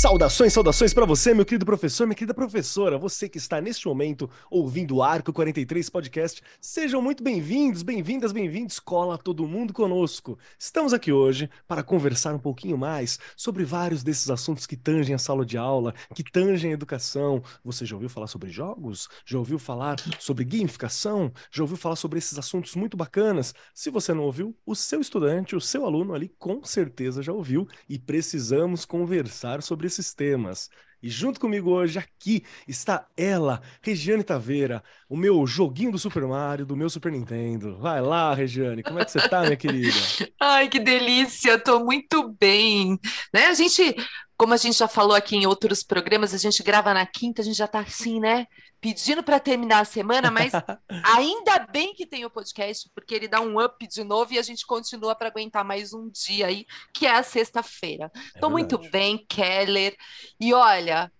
Saudações, saudações para você, meu querido professor, minha querida professora, você que está neste momento ouvindo o Arco 43 Podcast. Sejam muito bem-vindos, bem-vindas, bem-vindos, cola todo mundo conosco. Estamos aqui hoje para conversar um pouquinho mais sobre vários desses assuntos que tangem a sala de aula, que tangem a educação. Você já ouviu falar sobre jogos? Já ouviu falar sobre gamificação? Já ouviu falar sobre esses assuntos muito bacanas? Se você não ouviu, o seu estudante, o seu aluno ali com certeza já ouviu e precisamos conversar sobre esses temas. E junto comigo hoje, aqui, está ela, Regiane Taveira, o meu joguinho do Super Mario, do meu Super Nintendo. Vai lá, Regiane, como é que você tá, minha querida? Ai, que delícia, tô muito bem. Né? A gente, como a gente já falou aqui em outros programas, a gente grava na quinta, a gente já tá assim, né? Pedindo para terminar a semana, mas ainda bem que tem o podcast, porque ele dá um up de novo e a gente continua para aguentar mais um dia aí, que é a sexta-feira. É Tô muito bem, Keller. E olha,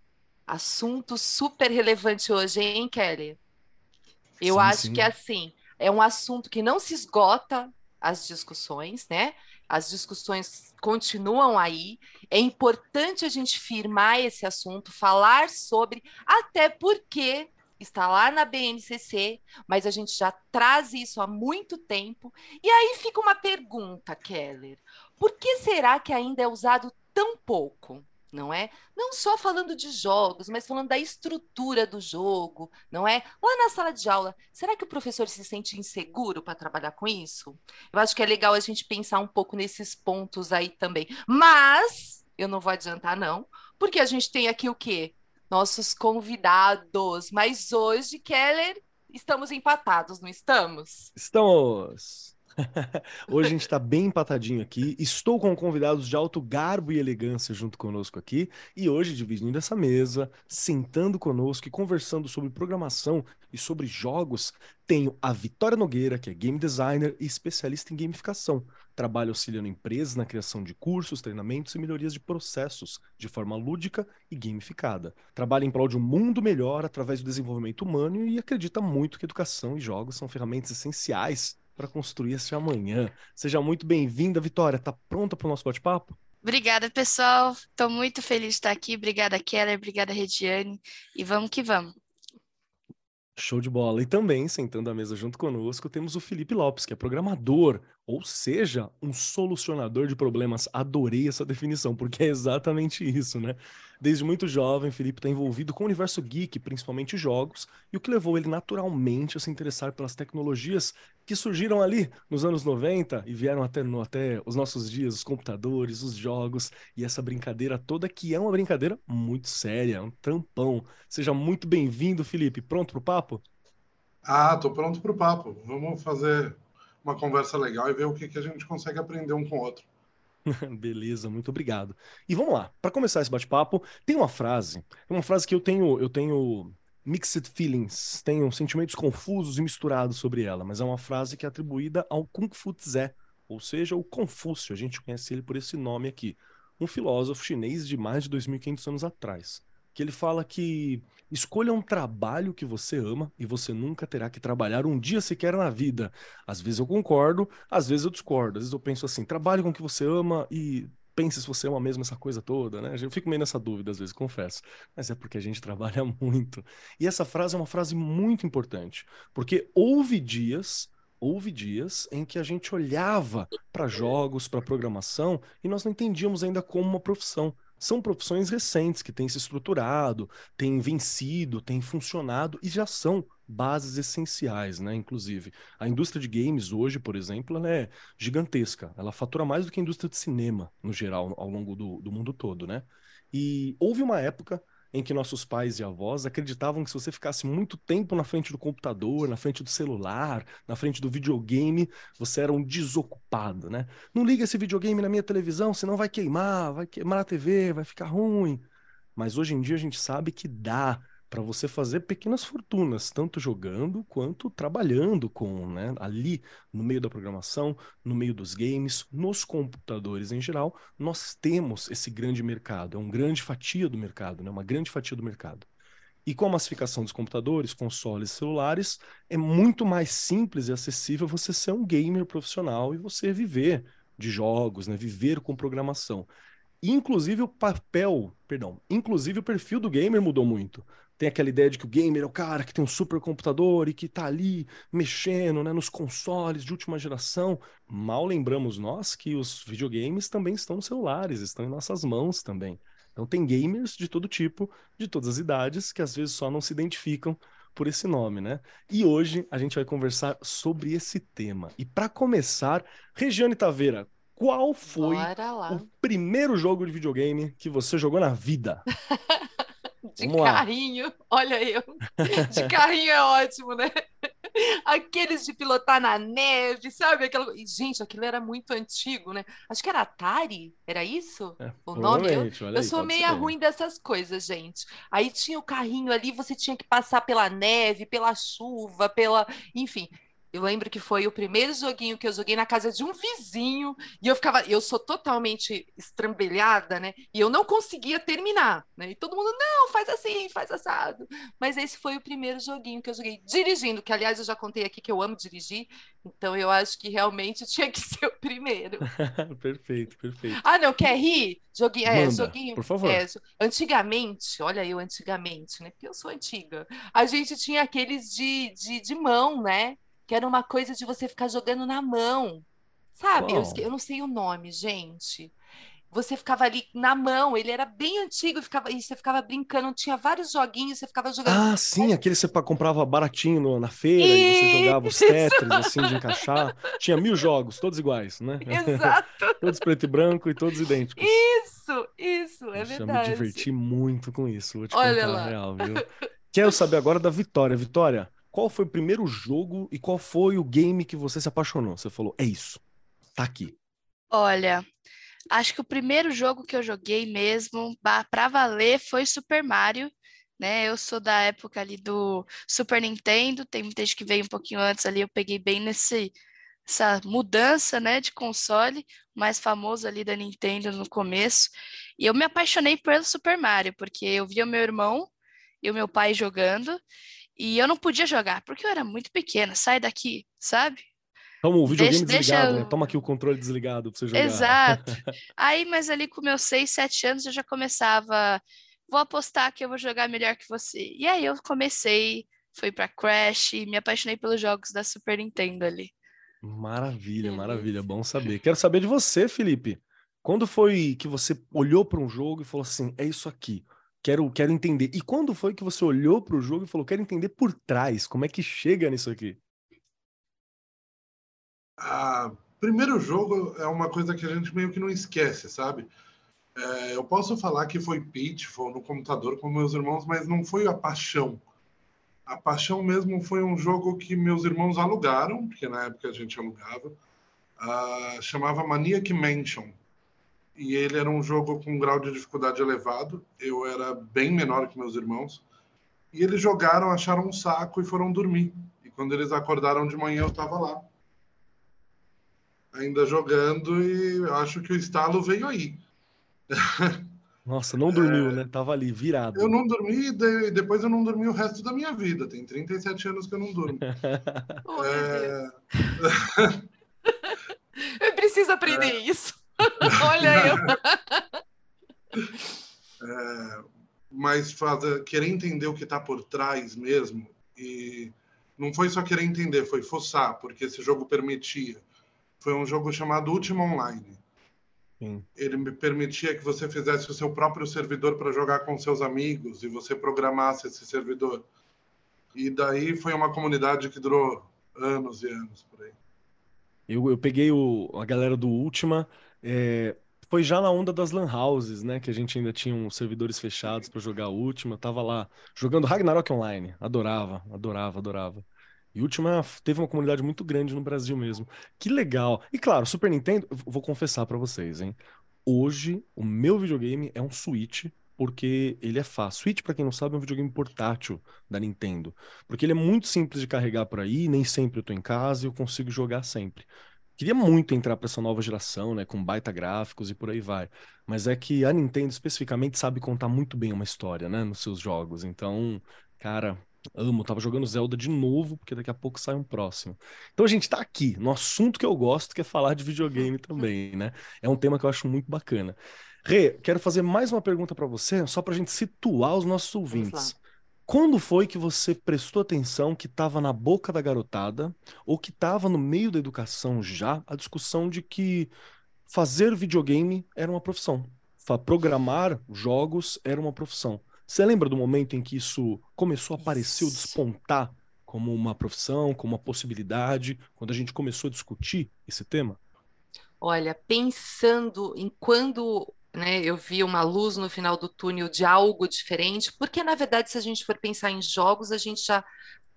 assunto super relevante hoje, hein, Keller? Eu Sim, acho sim. que assim, é um assunto que não se esgota as discussões, né? As discussões continuam aí. É importante a gente firmar esse assunto, falar sobre, até porque está lá na BNCC, mas a gente já traz isso há muito tempo. E aí fica uma pergunta, Keller: por que será que ainda é usado tão pouco? Não é? Não só falando de jogos, mas falando da estrutura do jogo, não é? Lá na sala de aula, será que o professor se sente inseguro para trabalhar com isso? Eu acho que é legal a gente pensar um pouco nesses pontos aí também. Mas eu não vou adiantar, não, porque a gente tem aqui o quê? Nossos convidados. Mas hoje, Keller, estamos empatados, não estamos? Estamos! Hoje a gente está bem empatadinho aqui. Estou com convidados de alto garbo e elegância junto conosco aqui. E hoje, dividindo essa mesa, sentando conosco e conversando sobre programação e sobre jogos, tenho a Vitória Nogueira, que é game designer e especialista em gamificação. Trabalha auxiliando empresas na criação de cursos, treinamentos e melhorias de processos de forma lúdica e gamificada. Trabalha em prol de um mundo melhor através do desenvolvimento humano e acredita muito que educação e jogos são ferramentas essenciais para construir esse amanhã. Seja muito bem-vinda, Vitória. Tá pronta para o nosso bate-papo? Obrigada, pessoal. Estou muito feliz de estar aqui. Obrigada, Keller. Obrigada, Rediane. E vamos que vamos. Show de bola. E também, sentando à mesa junto conosco, temos o Felipe Lopes, que é programador, ou seja, um solucionador de problemas. Adorei essa definição, porque é exatamente isso, né? Desde muito jovem, Felipe está envolvido com o universo geek, principalmente jogos, e o que levou ele naturalmente a se interessar pelas tecnologias que surgiram ali nos anos 90 e vieram até, no- até os nossos dias, os computadores, os jogos e essa brincadeira toda, que é uma brincadeira muito séria, um trampão. Seja muito bem-vindo, Felipe. Pronto pro papo? Ah, tô pronto para o papo. Vamos fazer uma conversa legal e ver o que, que a gente consegue aprender um com o outro. Beleza, muito obrigado. E vamos lá, para começar esse bate-papo, tem uma frase, é uma frase que eu tenho, eu tenho mixed feelings, tenho sentimentos confusos e misturados sobre ela, mas é uma frase que é atribuída ao Kung Fu Tse, ou seja, o Confúcio, a gente conhece ele por esse nome aqui, um filósofo chinês de mais de 2.500 anos atrás, que ele fala que escolha um trabalho que você ama e você nunca terá que trabalhar um dia sequer na vida. Às vezes eu concordo, às vezes eu discordo. Às vezes eu penso assim, trabalhe com o que você ama e pense se você ama mesmo essa coisa toda, né? Eu fico meio nessa dúvida às vezes, confesso. Mas é porque a gente trabalha muito. E essa frase é uma frase muito importante, porque houve dias, houve dias em que a gente olhava para jogos, para programação e nós não entendíamos ainda como uma profissão. São profissões recentes que têm se estruturado, têm vencido, têm funcionado e já são bases essenciais, né? Inclusive, a indústria de games hoje, por exemplo, ela é gigantesca. Ela fatura mais do que a indústria de cinema, no geral, ao longo do, do mundo todo, né? E houve uma época em que nossos pais e avós acreditavam que se você ficasse muito tempo na frente do computador, na frente do celular, na frente do videogame, você era um desocupado, né? Não liga esse videogame na minha televisão, senão vai queimar, vai queimar a TV, vai ficar ruim. Mas hoje em dia a gente sabe que dá para você fazer pequenas fortunas, tanto jogando quanto trabalhando com, né, ali no meio da programação, no meio dos games, nos computadores em geral, nós temos esse grande mercado, é um grande fatia do mercado, né, uma grande fatia do mercado. E com a massificação dos computadores, consoles, celulares, é muito mais simples e acessível você ser um gamer profissional e você viver de jogos, né? Viver com programação. Inclusive o papel, perdão, inclusive o perfil do gamer mudou muito. Tem aquela ideia de que o gamer é o cara que tem um supercomputador e que tá ali mexendo, né, nos consoles de última geração. Mal lembramos nós que os videogames também estão nos celulares, estão em nossas mãos também. Então tem gamers de todo tipo, de todas as idades, que às vezes só não se identificam por esse nome, né? E hoje a gente vai conversar sobre esse tema. E para começar, Regiane Taveira, qual foi o primeiro jogo de videogame que você jogou na vida? de Vamos carrinho, lá. olha eu. De carrinho é ótimo, né? Aqueles de pilotar na neve, sabe? Aquela... Gente, aquilo era muito antigo, né? Acho que era Atari, era isso? É, o nome? Eu, eu aí, sou meia ruim dessas coisas, gente. Aí tinha o carrinho ali, você tinha que passar pela neve, pela chuva, pela. Enfim. Eu lembro que foi o primeiro joguinho que eu joguei na casa de um vizinho e eu ficava, eu sou totalmente estrambelhada, né? E eu não conseguia terminar, né? E todo mundo, não, faz assim, faz assado. Mas esse foi o primeiro joguinho que eu joguei dirigindo, que aliás eu já contei aqui que eu amo dirigir, então eu acho que realmente tinha que ser o primeiro. perfeito, perfeito. Ah, não, quer rir? Joguinho, é, joguinho. Por favor. É, antigamente, olha eu antigamente, né? Porque eu sou antiga. A gente tinha aqueles de, de, de mão, né? Que era uma coisa de você ficar jogando na mão. Sabe? Eu, eu, não sei o nome, gente. Você ficava ali na mão, ele era bem antigo, ficava, e você ficava brincando, tinha vários joguinhos, você ficava jogando. Ah, sim, aquele que você comprava baratinho no, na feira e... e você jogava os Tetris, assim, de encaixar. Tinha mil jogos, todos iguais, né? Exato. todos preto e branco e todos idênticos. Isso, isso, é Nossa, verdade. Eu me diverti muito com isso, vou te Olha contar lá. real, viu? Quero saber agora da Vitória. Vitória, qual foi o primeiro jogo e qual foi o game que você se apaixonou? Você falou, é isso, tá aqui. Olha, acho que o primeiro jogo que eu joguei mesmo, pra valer, foi Super Mario. Né? Eu sou da época ali do Super Nintendo, tem muita gente que veio um pouquinho antes ali, eu peguei bem nesse essa mudança, né, de console, mais famoso ali da Nintendo no começo. E eu me apaixonei pelo Super Mario, porque eu via meu irmão e o meu pai jogando, e eu não podia jogar, porque eu era muito pequena. Sai daqui, sabe? Toma o videogame deixa, desligado, deixa... né? Toma aqui o controle desligado pra você jogar. Exato. Aí, mas ali com meus seis, sete anos, eu já começava. Vou apostar que eu vou jogar melhor que você. E aí eu comecei, fui para Crash me apaixonei pelos jogos da Super Nintendo ali. Maravilha, maravilha. Bom saber. Quero saber de você, Felipe. Quando foi que você olhou para um jogo e falou assim: é isso aqui? Quero, quero entender. E quando foi que você olhou para o jogo e falou, quero entender por trás, como é que chega nisso aqui? Ah, primeiro jogo é uma coisa que a gente meio que não esquece, sabe? É, eu posso falar que foi Pitfall no computador com meus irmãos, mas não foi a paixão. A paixão mesmo foi um jogo que meus irmãos alugaram, porque na época a gente alugava, ah, chamava Maniac Mansion e ele era um jogo com um grau de dificuldade elevado. Eu era bem menor que meus irmãos. E eles jogaram, acharam um saco e foram dormir. E quando eles acordaram de manhã, eu estava lá. Ainda jogando e acho que o estalo veio aí. Nossa, não dormiu, é... né? Tava ali, virado. Eu não dormi e depois eu não dormi o resto da minha vida. Tem 37 anos que eu não durmo. oh, é... eu preciso aprender é... isso. Olha eu. É, mas fazer, querer entender o que está por trás mesmo. E não foi só querer entender, foi fuçar, porque esse jogo permitia. Foi um jogo chamado Ultima Online. Sim. Ele me permitia que você fizesse o seu próprio servidor para jogar com seus amigos e você programasse esse servidor. E daí foi uma comunidade que durou anos e anos por aí. Eu, eu peguei o, a galera do Ultima é, foi já na onda das lan houses, né? Que a gente ainda tinha uns servidores fechados para jogar a última. Tava lá jogando Ragnarok Online. Adorava, adorava, adorava. E Ultima teve uma comunidade muito grande no Brasil mesmo. Que legal. E claro, Super Nintendo, vou confessar para vocês, hein? Hoje, o meu videogame é um Switch, porque ele é fácil. Switch, para quem não sabe, é um videogame portátil da Nintendo. Porque ele é muito simples de carregar por aí, nem sempre eu tô em casa e eu consigo jogar sempre queria muito entrar para essa nova geração, né, com baita gráficos e por aí vai. Mas é que a Nintendo especificamente sabe contar muito bem uma história, né, nos seus jogos. Então, cara, amo. Tava jogando Zelda de novo, porque daqui a pouco sai um próximo. Então a gente tá aqui, no assunto que eu gosto, que é falar de videogame também, né? É um tema que eu acho muito bacana. Rê, quero fazer mais uma pergunta para você, só pra gente situar os nossos ouvintes. Quando foi que você prestou atenção que estava na boca da garotada ou que estava no meio da educação já a discussão de que fazer videogame era uma profissão, programar jogos era uma profissão? Você lembra do momento em que isso começou a aparecer ou despontar como uma profissão, como uma possibilidade, quando a gente começou a discutir esse tema? Olha, pensando em quando né, eu vi uma luz no final do túnel de algo diferente, porque na verdade, se a gente for pensar em jogos, a gente já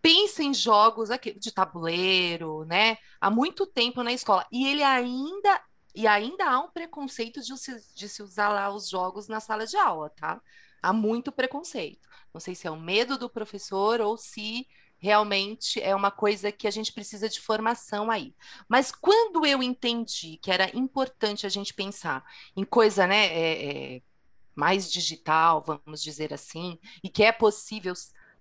pensa em jogos aqui, de tabuleiro, né? Há muito tempo na escola. E ele ainda e ainda há um preconceito de se, de se usar lá os jogos na sala de aula, tá? Há muito preconceito. Não sei se é o medo do professor ou se realmente é uma coisa que a gente precisa de formação aí. Mas quando eu entendi que era importante a gente pensar em coisa, né, é, é, mais digital, vamos dizer assim, e que é possível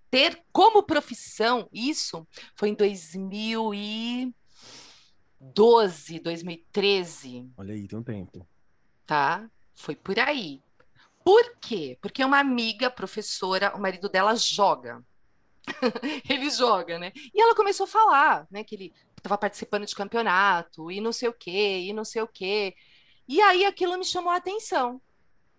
ter como profissão isso, foi em 2012, 2013. Olha aí, tem um tempo. Tá? Foi por aí. Por quê? Porque uma amiga professora, o marido dela joga. ele joga, né? E ela começou a falar, né, que ele estava participando de campeonato e não sei o quê, e não sei o quê. E aí aquilo me chamou a atenção,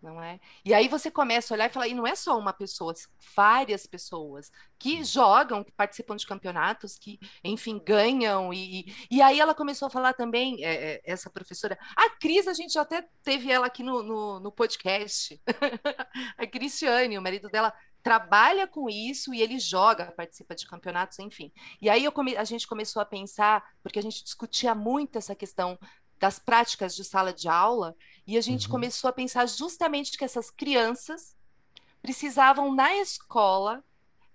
não é? E aí você começa a olhar e falar, e não é só uma pessoa, várias pessoas que jogam, que participam de campeonatos, que, enfim, ganham. E, e aí ela começou a falar também, é, é, essa professora, a Cris, a gente até teve ela aqui no, no, no podcast, a Cristiane, o marido dela trabalha com isso e ele joga, participa de campeonatos, enfim. E aí come, a gente começou a pensar, porque a gente discutia muito essa questão das práticas de sala de aula, e a gente uhum. começou a pensar justamente que essas crianças precisavam na escola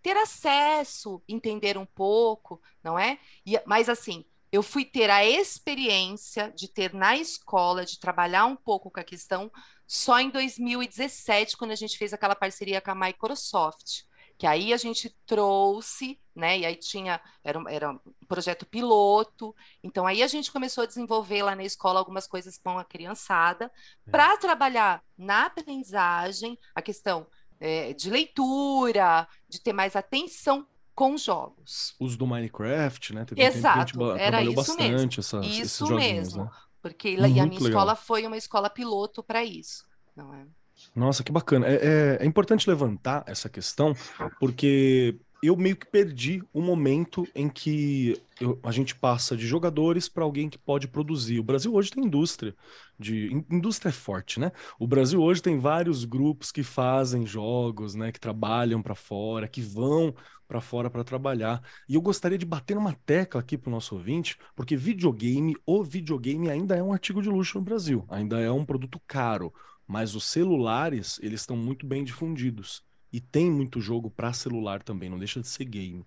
ter acesso, entender um pouco, não é? E, mas assim, eu fui ter a experiência de ter na escola, de trabalhar um pouco com a questão só em 2017, quando a gente fez aquela parceria com a Microsoft, que aí a gente trouxe, né? E aí tinha, era, era um projeto piloto, então aí a gente começou a desenvolver lá na escola algumas coisas com a criançada, é. para trabalhar na aprendizagem, a questão é, de leitura, de ter mais atenção com jogos. Uso do Minecraft, né? Teve Exato, um era isso bastante mesmo. Essa, isso mesmo. Né? Porque Muito e a minha legal. escola foi uma escola piloto para isso, não é? Nossa, que bacana. É, é, é, importante levantar essa questão, porque eu meio que perdi o momento em que eu, a gente passa de jogadores para alguém que pode produzir. O Brasil hoje tem indústria, de indústria é forte, né? O Brasil hoje tem vários grupos que fazem jogos, né? Que trabalham para fora, que vão para fora para trabalhar. E eu gostaria de bater numa tecla aqui para o nosso ouvinte, porque videogame, o videogame ainda é um artigo de luxo no Brasil, ainda é um produto caro, mas os celulares, eles estão muito bem difundidos. E tem muito jogo para celular também, não deixa de ser game.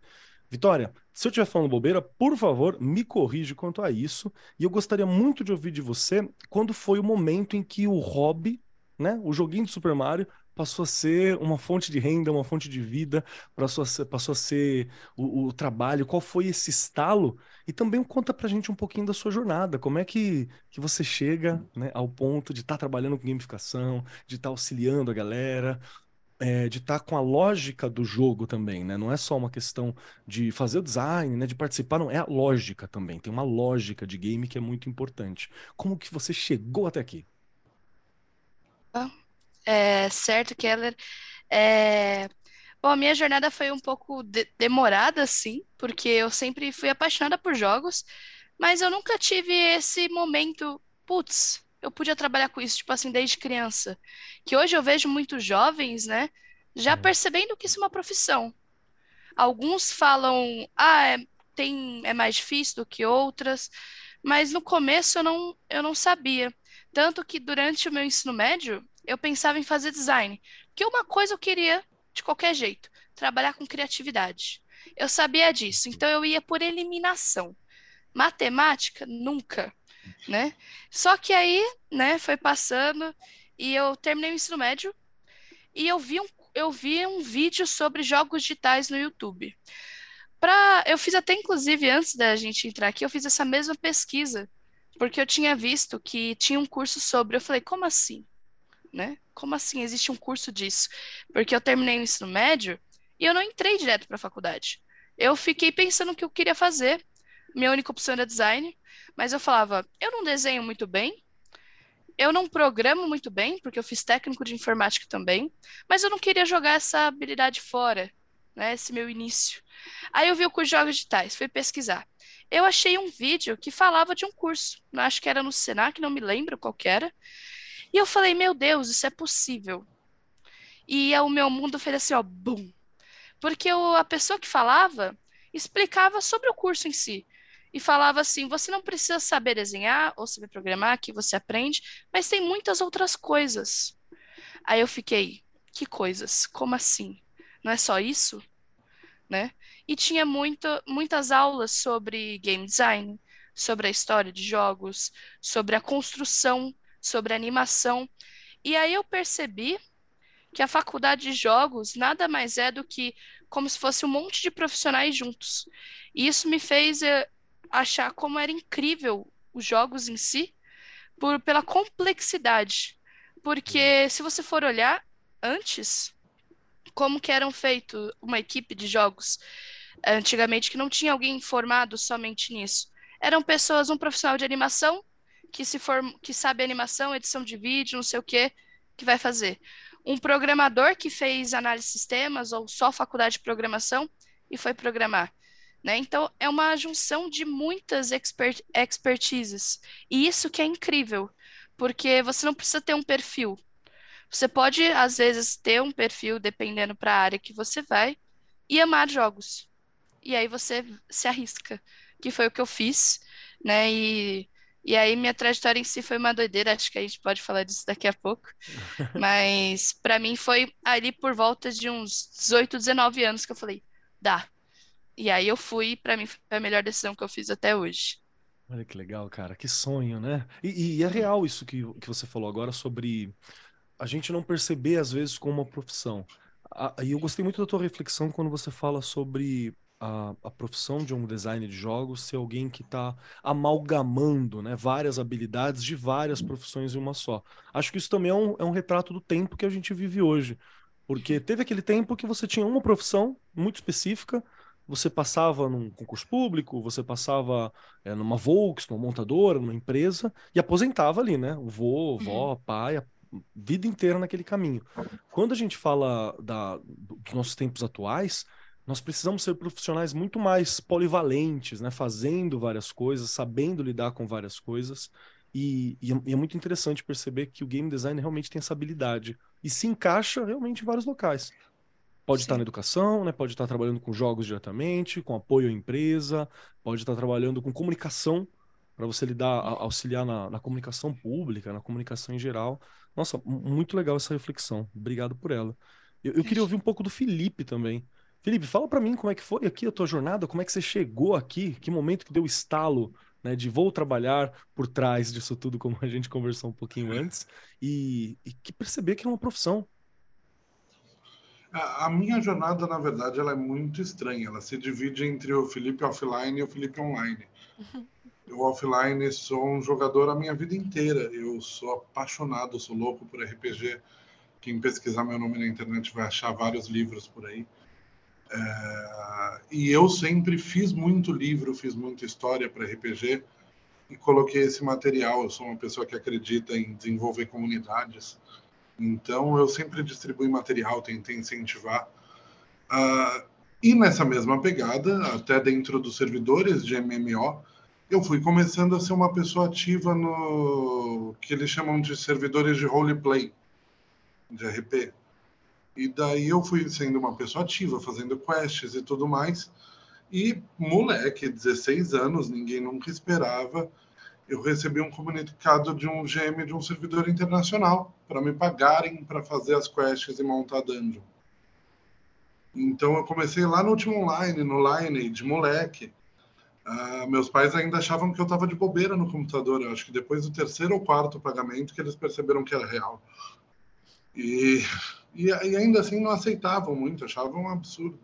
Vitória, se eu estiver falando bobeira, por favor, me corrige quanto a isso. E eu gostaria muito de ouvir de você quando foi o momento em que o hobby, né, o joguinho de Super Mario, passou a ser uma fonte de renda, uma fonte de vida, passou a ser, passou a ser o, o, trabalho, qual foi esse estalo? E também conta pra gente um pouquinho da sua jornada, como é que, que você chega né, ao ponto de estar tá trabalhando com gamificação, de estar tá auxiliando a galera, é, de estar tá com a lógica do jogo também, né? Não é só uma questão de fazer o design, né? De participar, não, é a lógica também, tem uma lógica de game que é muito importante. Como que você chegou até aqui? É, certo, Keller. É... Bom, a minha jornada foi um pouco de demorada, sim, porque eu sempre fui apaixonada por jogos, mas eu nunca tive esse momento, putz, eu podia trabalhar com isso, tipo assim, desde criança. Que hoje eu vejo muitos jovens, né, já percebendo que isso é uma profissão. Alguns falam, ah, é, tem, é mais difícil do que outras, mas no começo eu não, eu não sabia. Tanto que durante o meu ensino médio, eu pensava em fazer design. Porque uma coisa eu queria de qualquer jeito, trabalhar com criatividade. Eu sabia disso, então eu ia por eliminação. Matemática, nunca. né? Só que aí, né, foi passando e eu terminei o ensino médio e eu vi um, eu vi um vídeo sobre jogos digitais no YouTube. Pra, eu fiz até, inclusive, antes da gente entrar aqui, eu fiz essa mesma pesquisa, porque eu tinha visto que tinha um curso sobre. Eu falei, como assim? Né? Como assim existe um curso disso? Porque eu terminei o ensino médio e eu não entrei direto para a faculdade. Eu fiquei pensando o que eu queria fazer. Minha única opção era design, mas eu falava, eu não desenho muito bem, eu não programo muito bem, porque eu fiz técnico de informática também, mas eu não queria jogar essa habilidade fora, né, esse meu início. Aí eu vi o curso de jogos digitais, fui pesquisar. Eu achei um vídeo que falava de um curso, acho que era no Senac, não me lembro qual era. E eu falei, meu Deus, isso é possível. E o meu mundo fez assim, ó, bum. Porque eu, a pessoa que falava explicava sobre o curso em si e falava assim: você não precisa saber desenhar ou saber programar, que você aprende, mas tem muitas outras coisas. Aí eu fiquei: que coisas? Como assim? Não é só isso? Né? E tinha muito, muitas aulas sobre game design, sobre a história de jogos, sobre a construção, sobre a animação. E aí eu percebi que a faculdade de jogos nada mais é do que como se fosse um monte de profissionais juntos. E isso me fez eh, achar como era incrível os jogos em si, por, pela complexidade. Porque se você for olhar antes, como que eram feito uma equipe de jogos antigamente que não tinha alguém formado somente nisso. Eram pessoas, um profissional de animação que se form, que sabe animação, edição de vídeo, não sei o que, que vai fazer. Um programador que fez análise de sistemas ou só faculdade de programação e foi programar. Né? Então, é uma junção de muitas expert expertises. E isso que é incrível, porque você não precisa ter um perfil. Você pode, às vezes, ter um perfil, dependendo para a área que você vai, e amar jogos. E aí você se arrisca, que foi o que eu fiz, né? E, e aí minha trajetória em si foi uma doideira, acho que a gente pode falar disso daqui a pouco. Mas para mim foi ali por volta de uns 18, 19 anos que eu falei, dá, e aí eu fui, para mim foi a melhor decisão que eu fiz até hoje. Olha que legal, cara, que sonho, né? E, e é real isso que, que você falou agora sobre a gente não perceber às vezes como uma profissão. E eu gostei muito da tua reflexão quando você fala sobre a, a profissão de um designer de jogos ser alguém que está amalgamando né, várias habilidades de várias profissões em uma só. Acho que isso também é um, é um retrato do tempo que a gente vive hoje. Porque teve aquele tempo que você tinha uma profissão muito específica, você passava num concurso público, você passava é, numa Volks, numa montadora, numa empresa, e aposentava ali, né? O vô, vó, uhum. pai, a vida inteira naquele caminho. Quando a gente fala da, dos nossos tempos atuais, nós precisamos ser profissionais muito mais polivalentes, né? Fazendo várias coisas, sabendo lidar com várias coisas. E, e, é, e, é, muito interessante perceber que o game design realmente tem essa habilidade e se encaixa realmente em vários locais. Pode Sim. estar na educação, né? pode estar trabalhando com jogos diretamente, com apoio à empresa, pode estar trabalhando com comunicação, para você lidar, auxiliar na, na, comunicação pública, na comunicação em geral. Nossa, muito legal essa reflexão. Obrigado por ela. Eu, eu queria ouvir um pouco do Felipe também. Felipe, fala para mim como é que foi aqui a tua jornada, como é que você chegou aqui, que momento que deu estalo né, de vou trabalhar por trás disso tudo, como a gente conversou um pouquinho antes, e, e que perceber que é uma profissão, a, minha jornada, na verdade, ela é muito estranha. Ela se divide entre o Felipe offline e o Felipe online. Uhum. Eu offline sou um jogador a minha vida inteira. Eu sou apaixonado, sou louco por RPG. Quem pesquisar meu nome na internet vai achar vários livros por aí. É... E eu sempre fiz muito livro, fiz muita história para RPG e coloquei esse material. Eu sou uma pessoa que acredita em desenvolver comunidades. Então, eu sempre distribuí material, tentei incentivar. Uh, e nessa mesma pegada, até dentro dos servidores de MMO, eu fui começando a ser uma pessoa ativa no que eles chamam de servidores de roleplay, de RP. E daí eu fui sendo uma pessoa ativa, fazendo quests e tudo mais. E moleque, 16 anos, ninguém nunca esperava eu recebi um comunicado de um GM de um servidor internacional para me pagarem para fazer as quests e montar dungeon. Então eu comecei lá no último online, no Line, de moleque. Uh, meus pais ainda achavam que eu estava de bobeira no computador. Eu acho que depois do terceiro ou quarto pagamento que eles perceberam que era real. E, e, e ainda assim não aceitavam muito, achavam um absurdo.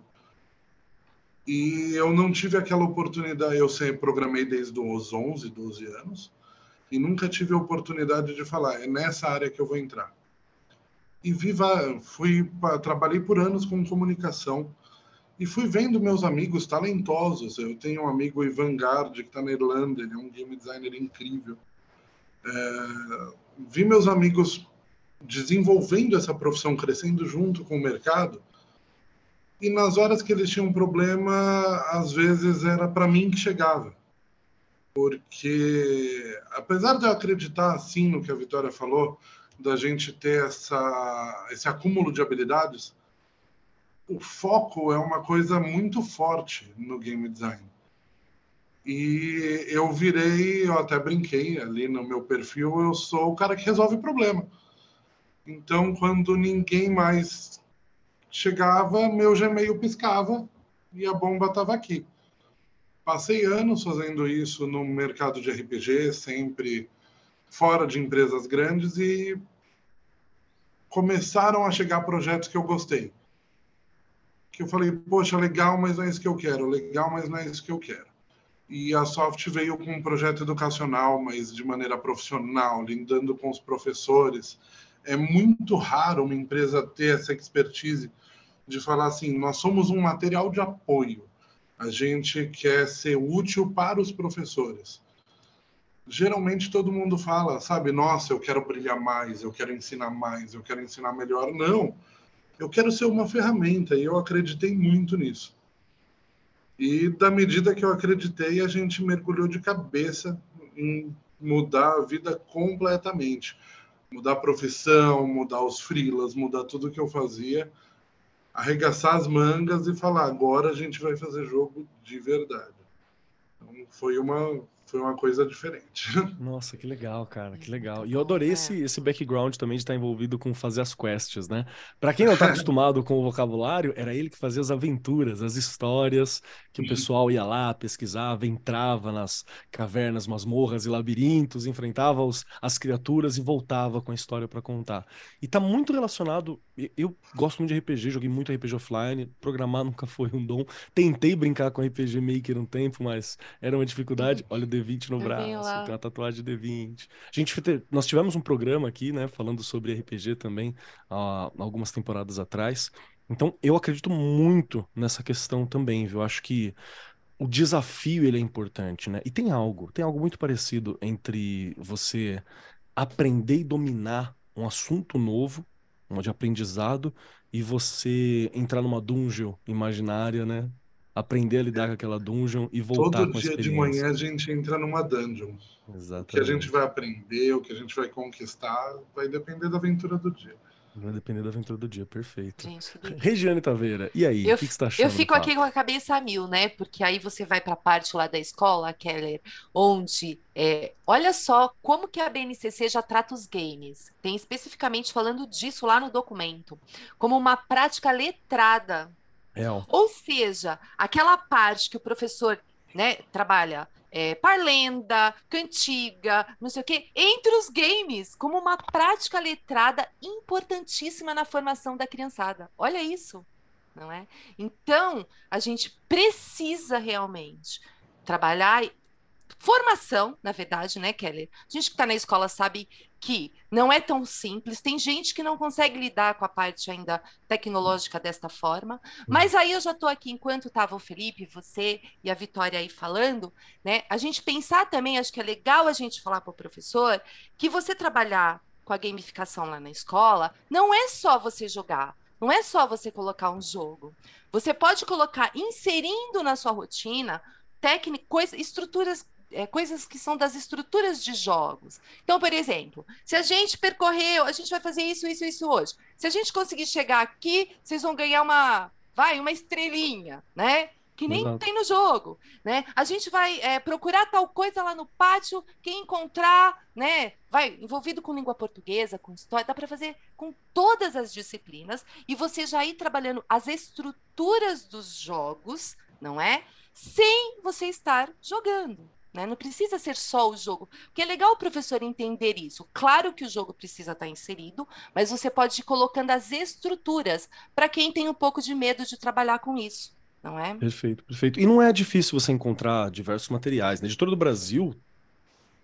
E eu não tive aquela oportunidade. Eu sempre programei desde os 11, 12 anos e nunca tive a oportunidade de falar. É nessa área que eu vou entrar. E viva, fui trabalhei por anos com comunicação e fui vendo meus amigos talentosos. Eu tenho um amigo Ivan Gard, que está na Irlanda, ele é um game designer incrível. É, vi meus amigos desenvolvendo essa profissão, crescendo junto com o mercado. E nas horas que eles tinham problema, às vezes era para mim que chegava. Porque, apesar de eu acreditar, assim, no que a Vitória falou, da gente ter essa, esse acúmulo de habilidades, o foco é uma coisa muito forte no game design. E eu virei, eu até brinquei ali no meu perfil, eu sou o cara que resolve problema. Então, quando ninguém mais chegava, meu Gmail piscava e a bomba estava aqui. Passei anos fazendo isso no mercado de RPG, sempre fora de empresas grandes e começaram a chegar projetos que eu gostei que eu falei, poxa, legal, mas não é isso que eu quero, legal, mas não é isso que eu quero. E a Soft veio com um projeto educacional, mas de maneira profissional, lidando com os professores. É muito raro uma empresa ter essa expertise de falar assim: nós somos um material de apoio, a gente quer ser útil para os professores. Geralmente todo mundo fala, sabe, nossa, eu quero brilhar mais, eu quero ensinar mais, eu quero ensinar melhor. Não eu quero ser uma ferramenta e eu acreditei muito nisso. E da medida que eu acreditei, a gente mergulhou de cabeça em mudar a vida completamente. Mudar a profissão, mudar os frilas, mudar tudo que eu fazia, arregaçar as mangas e falar: agora a gente vai fazer jogo de verdade. Então, foi uma foi uma coisa diferente. Nossa, que legal, cara, que legal. E eu adorei esse, é. esse background também de estar envolvido com fazer as quests, né? Para quem não está acostumado com o vocabulário, era ele que fazia as aventuras, as histórias, que o pessoal ia lá, pesquisava, entrava nas cavernas, masmorras e labirintos, enfrentava os, as criaturas e voltava com a história para contar. E tá muito relacionado. Eu gosto muito de RPG, joguei muito RPG offline, programar nunca foi um dom. Tentei brincar com RPG Maker um tempo, mas era uma dificuldade. Olha o D20 no braço, tem uma tatuagem de D20. A gente, nós tivemos um programa aqui, né, falando sobre RPG também, há algumas temporadas atrás. Então, eu acredito muito nessa questão também, viu? Eu acho que o desafio ele é importante, né? E tem algo, tem algo muito parecido entre você aprender e dominar um assunto novo, um de aprendizado, e você entrar numa dungeon imaginária, né? aprender a lidar com aquela dungeon e voltar Todo com a dia de manhã a gente entra numa dungeon. Exatamente. O que a gente vai aprender, o que a gente vai conquistar, vai depender da aventura do dia. Vai depender da aventura do dia, perfeito. Gente, Regiane Taveira, e aí? Eu, o que, que você tá achando? Eu fico aqui com a cabeça a mil, né? Porque aí você vai para a parte lá da escola, Keller, onde. É, olha só como que a BNCC já trata os games. Tem especificamente falando disso lá no documento. Como uma prática letrada é. Ou seja, aquela parte que o professor né, trabalha é, parlenda, cantiga, não sei o quê, entre os games, como uma prática letrada importantíssima na formação da criançada. Olha isso, não é? Então, a gente precisa realmente trabalhar formação, na verdade, né, Kelly? A gente que está na escola sabe que não é tão simples, tem gente que não consegue lidar com a parte ainda tecnológica desta forma, mas aí eu já estou aqui, enquanto estava o Felipe, você e a Vitória aí falando, né? A gente pensar também, acho que é legal a gente falar para o professor que você trabalhar com a gamificação lá na escola não é só você jogar, não é só você colocar um jogo. Você pode colocar, inserindo na sua rotina, técnicas, estruturas é, coisas que são das estruturas de jogos. Então, por exemplo, se a gente percorreu, a gente vai fazer isso, isso, isso hoje. Se a gente conseguir chegar aqui, vocês vão ganhar uma, vai, uma estrelinha, né? Que nem Exato. tem no jogo, né? A gente vai é, procurar tal coisa lá no pátio, quem encontrar, né? Vai envolvido com língua portuguesa, com história, dá para fazer com todas as disciplinas e você já ir trabalhando as estruturas dos jogos, não é? sem você estar jogando. Né? Não precisa ser só o jogo. Porque é legal o professor entender isso. Claro que o jogo precisa estar inserido, mas você pode ir colocando as estruturas para quem tem um pouco de medo de trabalhar com isso. Não é? Perfeito, perfeito. E não é difícil você encontrar diversos materiais. Né? De todo o Brasil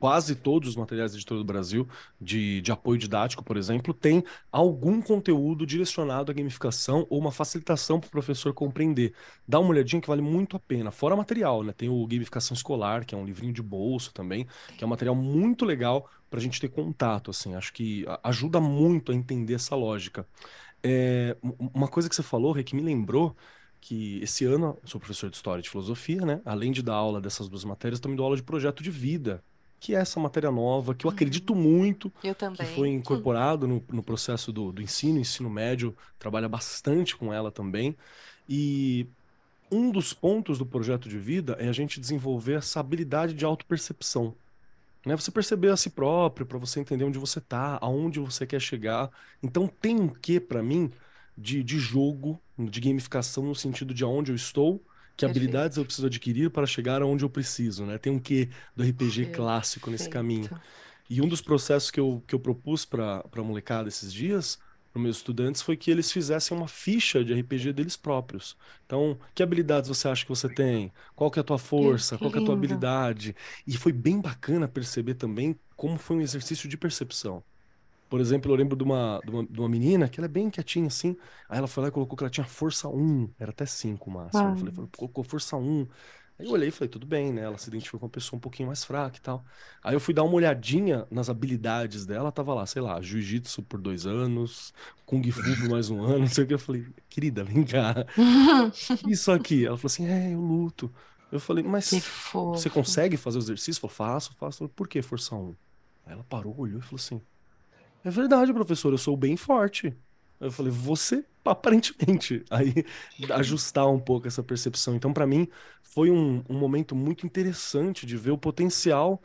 quase todos os materiais da editora do Brasil, de, de apoio didático, por exemplo, tem algum conteúdo direcionado à gamificação ou uma facilitação para o professor compreender. Dá uma olhadinha que vale muito a pena. Fora material, né? Tem o Gamificação Escolar, que é um livrinho de bolso também, que é um material muito legal para a gente ter contato, assim. Acho que ajuda muito a entender essa lógica. É, uma coisa que você falou, Rê, que me lembrou que esse ano eu sou professor de História e de Filosofia, né? Além de dar aula dessas duas matérias, também dou aula de projeto de vida que é essa matéria nova, que eu acredito uhum. muito, eu também. que foi incorporado no, no processo do, do ensino, ensino médio, trabalha bastante com ela também. E um dos pontos do projeto de vida é a gente desenvolver essa habilidade de autopercepção. Né? Você perceber a si próprio, para você entender onde você está, aonde você quer chegar. Então tem um quê para mim de, de jogo, de gamificação no sentido de aonde eu estou que Perfeito. habilidades eu preciso adquirir para chegar aonde eu preciso, né? Tem um quê do RPG Perfeito. clássico nesse caminho. E um dos processos que eu, que eu propus para a molecada esses dias, para meus estudantes, foi que eles fizessem uma ficha de RPG deles próprios. Então, que habilidades você acha que você tem? Qual que é a tua força? Qual que é a tua habilidade? E foi bem bacana perceber também como foi um exercício de percepção. Por exemplo, eu lembro de uma, de uma, de uma menina que ela é bem quietinha assim. Aí ela foi lá e colocou que ela tinha força 1, era até 5 o máximo. Eu falei, colocou força 1. Aí eu olhei e falei, tudo bem, né? Ela se identificou com uma pessoa um pouquinho mais fraca e tal. Aí eu fui dar uma olhadinha nas habilidades dela, tava lá, sei lá, jiu-jitsu por dois anos, kung fu por mais um ano, não sei o que. Eu falei, querida, vem cá. Isso aqui. Ela falou assim, é, eu luto. Eu falei, mas você consegue fazer o exercício? Eu falei, faço, faço. Por que força 1? Aí ela parou, olhou e falou assim, é verdade, professor, eu sou bem forte. Eu falei, você, aparentemente. Aí, ajustar um pouco essa percepção. Então, para mim, foi um, um momento muito interessante de ver o potencial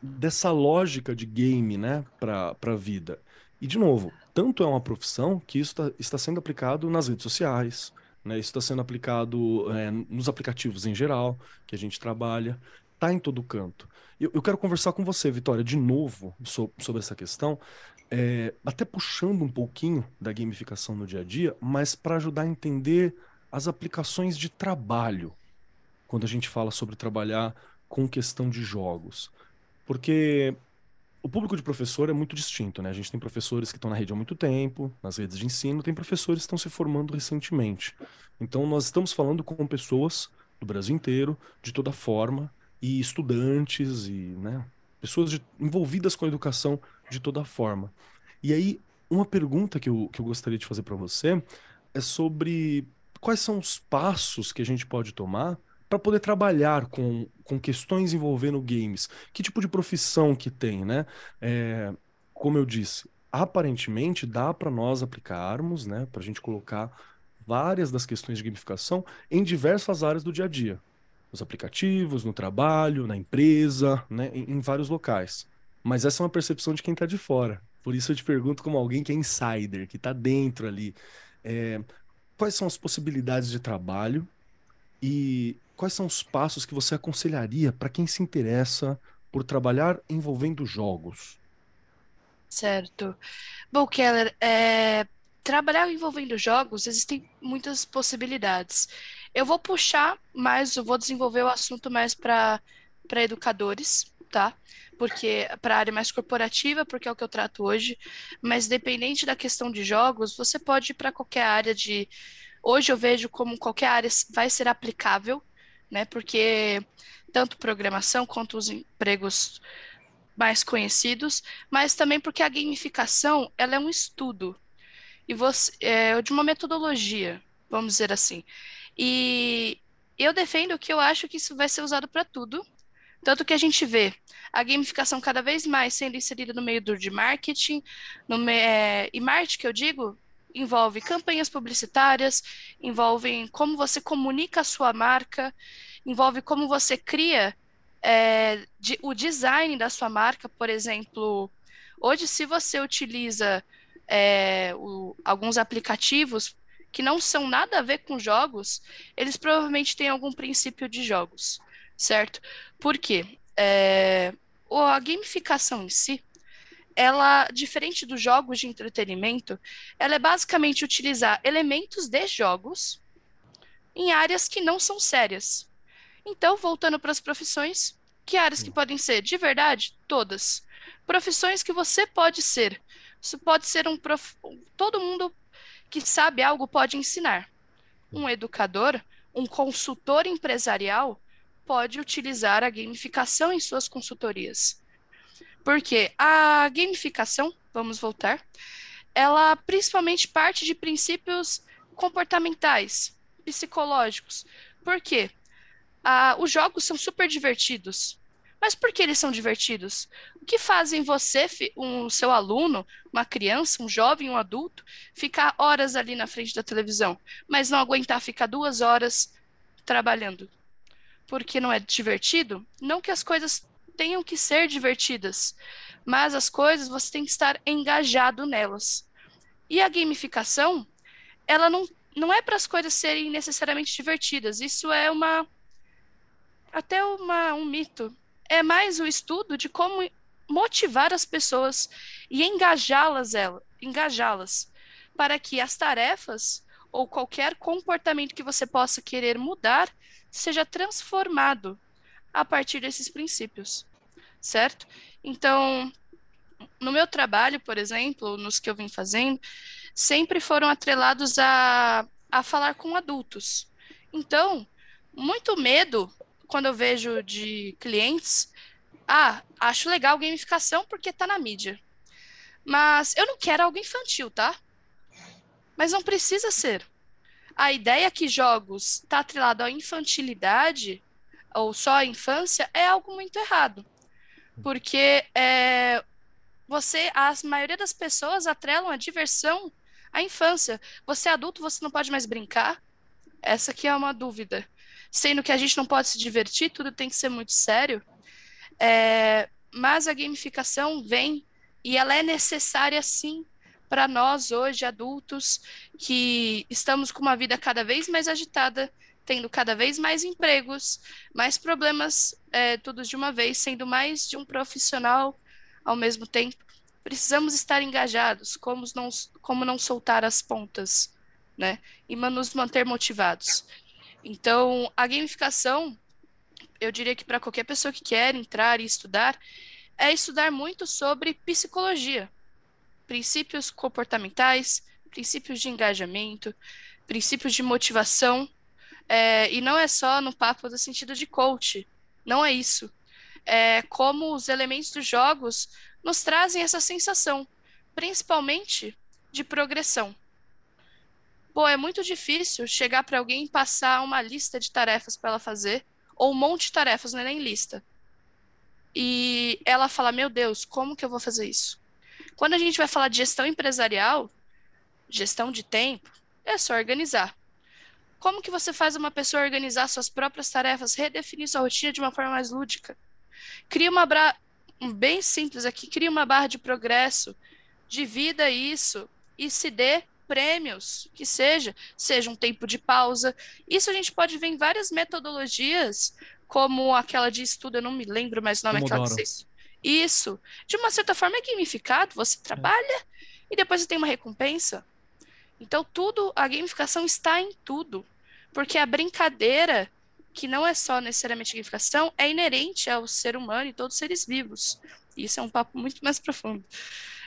dessa lógica de game, né, para a vida. E, de novo, tanto é uma profissão que isso tá, está sendo aplicado nas redes sociais, né, isso está sendo aplicado é, nos aplicativos em geral, que a gente trabalha, está em todo canto. Eu, eu, quero conversar com você, Vitória, de novo so, sobre essa questão, é, até puxando um pouquinho da gamificação no dia a dia, mas para ajudar a entender as aplicações de trabalho quando a gente fala sobre trabalhar com questão de jogos. Porque o público de professor é muito distinto, né? A gente tem professores que estão na rede há muito tempo, nas redes de ensino, tem professores que estão se formando recentemente. Então, nós estamos falando com pessoas do Brasil inteiro, de toda forma, e estudantes, e né, pessoas de, envolvidas com a educação de toda forma. E aí, uma pergunta que eu, que eu gostaria de fazer para você é sobre quais são os passos que a gente pode tomar para poder trabalhar com, com questões envolvendo games. Que tipo de profissão que tem, né? É, como eu disse, aparentemente dá para nós aplicarmos, né, para a gente colocar várias das questões de gamificação em diversas áreas do dia a dia nos aplicativos, no trabalho, na empresa, né, em, em vários locais. Mas essa é uma percepção de quem está de fora. Por isso eu te pergunto como alguém que é insider, que está dentro ali, é, quais são as possibilidades de trabalho e quais são os passos que você aconselharia para quem se interessa por trabalhar envolvendo jogos? Certo. Bom, Keller, é, trabalhar envolvendo jogos existem muitas possibilidades. Eu vou puxar mais, eu vou desenvolver o assunto mais para educadores, tá? Porque para a área mais corporativa, porque é o que eu trato hoje, mas dependente da questão de jogos, você pode ir para qualquer área de hoje eu vejo como qualquer área vai ser aplicável, né? Porque tanto programação quanto os empregos mais conhecidos, mas também porque a gamificação ela é um estudo e você é, de uma metodologia, vamos dizer assim. E eu defendo que eu acho que isso vai ser usado para tudo. Tanto que a gente vê a gamificação cada vez mais sendo inserida no meio do de marketing, no, é, e marketing que eu digo envolve campanhas publicitárias, envolve como você comunica a sua marca, envolve como você cria é, de, o design da sua marca, por exemplo. Hoje, se você utiliza é, o, alguns aplicativos que não são nada a ver com jogos, eles provavelmente têm algum princípio de jogos, certo? Por quê? É, a gamificação em si, ela, diferente dos jogos de entretenimento, ela é basicamente utilizar elementos de jogos em áreas que não são sérias. Então, voltando para as profissões, que áreas que podem ser? De verdade, todas. Profissões que você pode ser. Isso pode ser um prof... todo mundo que sabe algo pode ensinar. Um educador, um consultor empresarial pode utilizar a gamificação em suas consultorias. Porque a gamificação, vamos voltar, ela principalmente parte de princípios comportamentais, psicológicos. Por quê? Ah, os jogos são super divertidos. Mas por que eles são divertidos? O que fazem você, um seu aluno, uma criança, um jovem, um adulto, ficar horas ali na frente da televisão, mas não aguentar ficar duas horas trabalhando? Porque não é divertido? Não que as coisas tenham que ser divertidas, mas as coisas você tem que estar engajado nelas. E a gamificação, ela não, não é para as coisas serem necessariamente divertidas. Isso é uma até uma, um mito. É mais o estudo de como motivar as pessoas e engajá-las engajá-las para que as tarefas ou qualquer comportamento que você possa querer mudar seja transformado a partir desses princípios, certo? Então, no meu trabalho, por exemplo, nos que eu vim fazendo, sempre foram atrelados a, a falar com adultos. Então, muito medo quando eu vejo de clientes, ah, acho legal gamificação porque tá na mídia. Mas eu não quero algo infantil, tá? Mas não precisa ser. A ideia que jogos está atrelado à infantilidade ou só à infância é algo muito errado. Porque é, você, a maioria das pessoas atrelam a diversão à infância. Você é adulto, você não pode mais brincar? Essa aqui é uma dúvida. Sendo que a gente não pode se divertir, tudo tem que ser muito sério. É, mas a gamificação vem e ela é necessária sim para nós hoje adultos que estamos com uma vida cada vez mais agitada, tendo cada vez mais empregos, mais problemas, é, todos de uma vez, sendo mais de um profissional ao mesmo tempo. Precisamos estar engajados, como não, como não soltar as pontas, né? E nos manter motivados. Então, a gamificação, eu diria que para qualquer pessoa que quer entrar e estudar, é estudar muito sobre psicologia, princípios comportamentais, princípios de engajamento, princípios de motivação, é, e não é só no papo do sentido de coach, não é isso. É como os elementos dos jogos nos trazem essa sensação, principalmente de progressão. Pô, é muito difícil chegar para alguém e passar uma lista de tarefas para ela fazer, ou um monte de tarefas, não é nem lista. E ela fala: Meu Deus, como que eu vou fazer isso? Quando a gente vai falar de gestão empresarial, gestão de tempo, é só organizar. Como que você faz uma pessoa organizar suas próprias tarefas, redefinir sua rotina de uma forma mais lúdica? Cria uma bra... bem simples aqui, cria uma barra de progresso, divida isso e se dê prêmios, que seja, seja um tempo de pausa. Isso a gente pode ver em várias metodologias, como aquela de estudo, eu não me lembro mais o nome, Pomodoro. aquela que vocês isso. De uma certa forma é gamificado, você trabalha é. e depois você tem uma recompensa. Então tudo, a gamificação está em tudo. Porque a brincadeira, que não é só necessariamente gamificação, é inerente ao ser humano e todos os seres vivos. Isso é um papo muito mais profundo.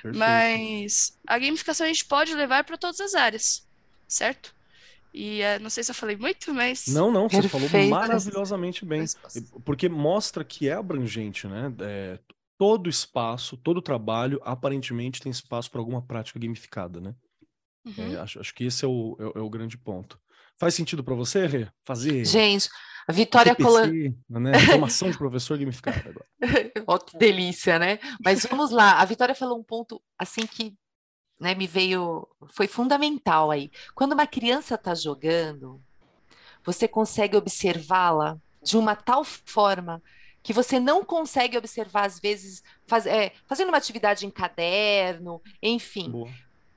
Perfeito. Mas a gamificação a gente pode levar para todas as áreas, certo? E uh, não sei se eu falei muito, mas. Não, não, você Perfeito. falou maravilhosamente bem. Porque mostra que é abrangente, né? É, todo espaço, todo trabalho, aparentemente tem espaço para alguma prática gamificada, né? É, uhum. É, acho, acho, que esse é o, é, é o grande ponto. Faz sentido para você, Rê? Fazer. Gente, a Vitória colocou. Né? Formação de professor gamificada agora. oh, que delícia, né? Mas vamos lá. A Vitória falou um ponto assim que né, me veio. Foi fundamental aí. Quando uma criança está jogando, você consegue observá-la de uma tal forma que você não consegue observar, às vezes, faz, é, fazendo uma atividade em caderno, enfim. Boa.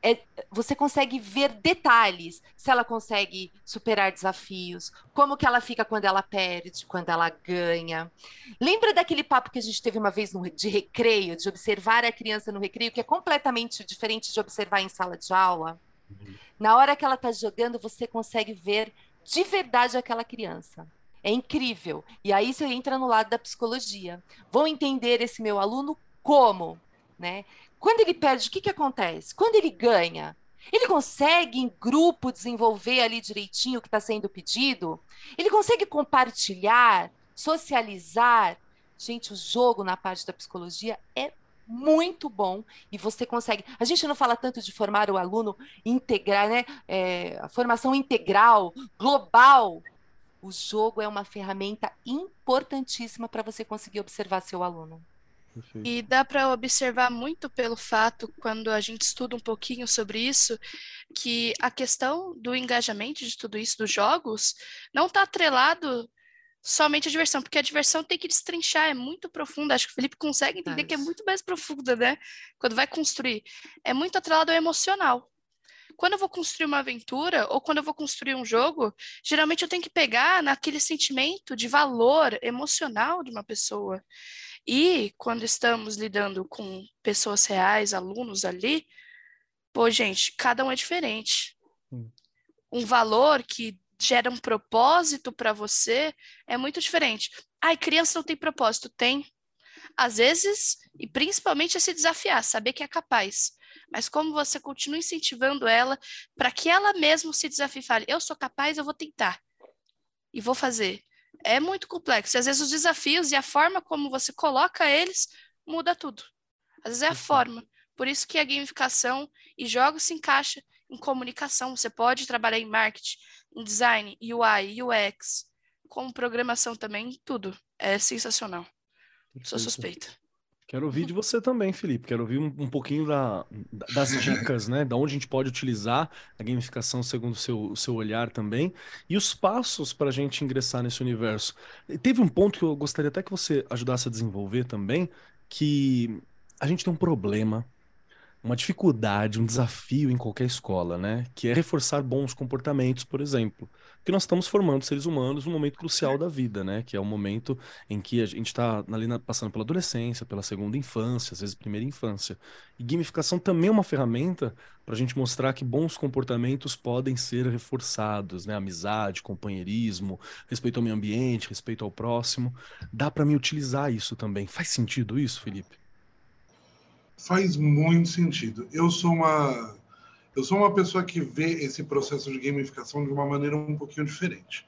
é, você consegue ver detalhes, se ela consegue superar desafios, como que ela fica quando ela perde, quando ela ganha. Lembra daquele papo que a gente teve uma vez no, de recreio, de observar a criança no recreio, que é completamente diferente de observar em sala de aula? Uhum. Na hora que ela está jogando, você consegue ver de verdade aquela criança. É incrível. E aí você entra no lado da psicologia. Vou entender esse meu aluno como, né? Quando ele perde, o que, que acontece? Quando ele ganha, ele consegue em grupo desenvolver ali direitinho o que está sendo pedido? Ele consegue compartilhar, socializar? Gente, o jogo na parte da psicologia é muito bom e você consegue. A gente não fala tanto de formar o aluno integrar, né? É, a formação integral, global. O jogo é uma ferramenta importantíssima para você conseguir observar seu aluno. Perfeito. E dá para observar muito pelo fato, quando a gente estuda um pouquinho sobre isso, que a questão do engajamento de tudo isso dos jogos não está atrelado somente à diversão, porque a diversão tem que destrinchar, é muito profunda. Acho que o Felipe consegue entender que é muito mais profunda, né? Quando vai construir. É muito atrelado ao emocional. Quando eu vou construir uma aventura ou quando eu vou construir um jogo, geralmente eu tenho que pegar naquele sentimento de valor emocional de uma pessoa. E quando estamos lidando com pessoas reais, alunos ali, pô, gente, cada um é diferente. Hum. Um valor que gera um propósito para você é muito diferente. Ai, criança não tem propósito. Tem. Às vezes, e principalmente é se desafiar, saber que é capaz. Mas como você continua incentivando ela para que ela mesma se desafie e fale, eu sou capaz, eu vou tentar. E vou fazer é muito complexo. Às vezes os desafios e a forma como você coloca eles muda tudo. Às vezes é a forma. Por isso que a gamificação e jogos se encaixa em comunicação. Você pode trabalhar em marketing, em design, UI, UX, com programação também, tudo. É sensacional. Sou suspeita. Quero ouvir de você também, Felipe. Quero ouvir um, um pouquinho da, das dicas, né? Da onde a gente pode utilizar a gamificação segundo o seu, seu olhar também. E os passos para a gente ingressar nesse universo. E teve um ponto que eu gostaria até que você ajudasse a desenvolver também, que a gente tem um problema uma dificuldade, um desafio em qualquer escola, né? Que é reforçar bons comportamentos, por exemplo. Porque nós estamos formando seres humanos num momento crucial da vida, né? Que é o momento em que a gente está passando pela adolescência, pela segunda infância, às vezes primeira infância. E gamificação também é uma ferramenta para a gente mostrar que bons comportamentos podem ser reforçados, né? Amizade, companheirismo, respeito ao meio ambiente, respeito ao próximo. Dá para me utilizar isso também. Faz sentido isso, Felipe? Faz muito sentido. Eu sou uma eu sou uma pessoa que vê esse processo de gamificação de uma maneira um pouquinho diferente.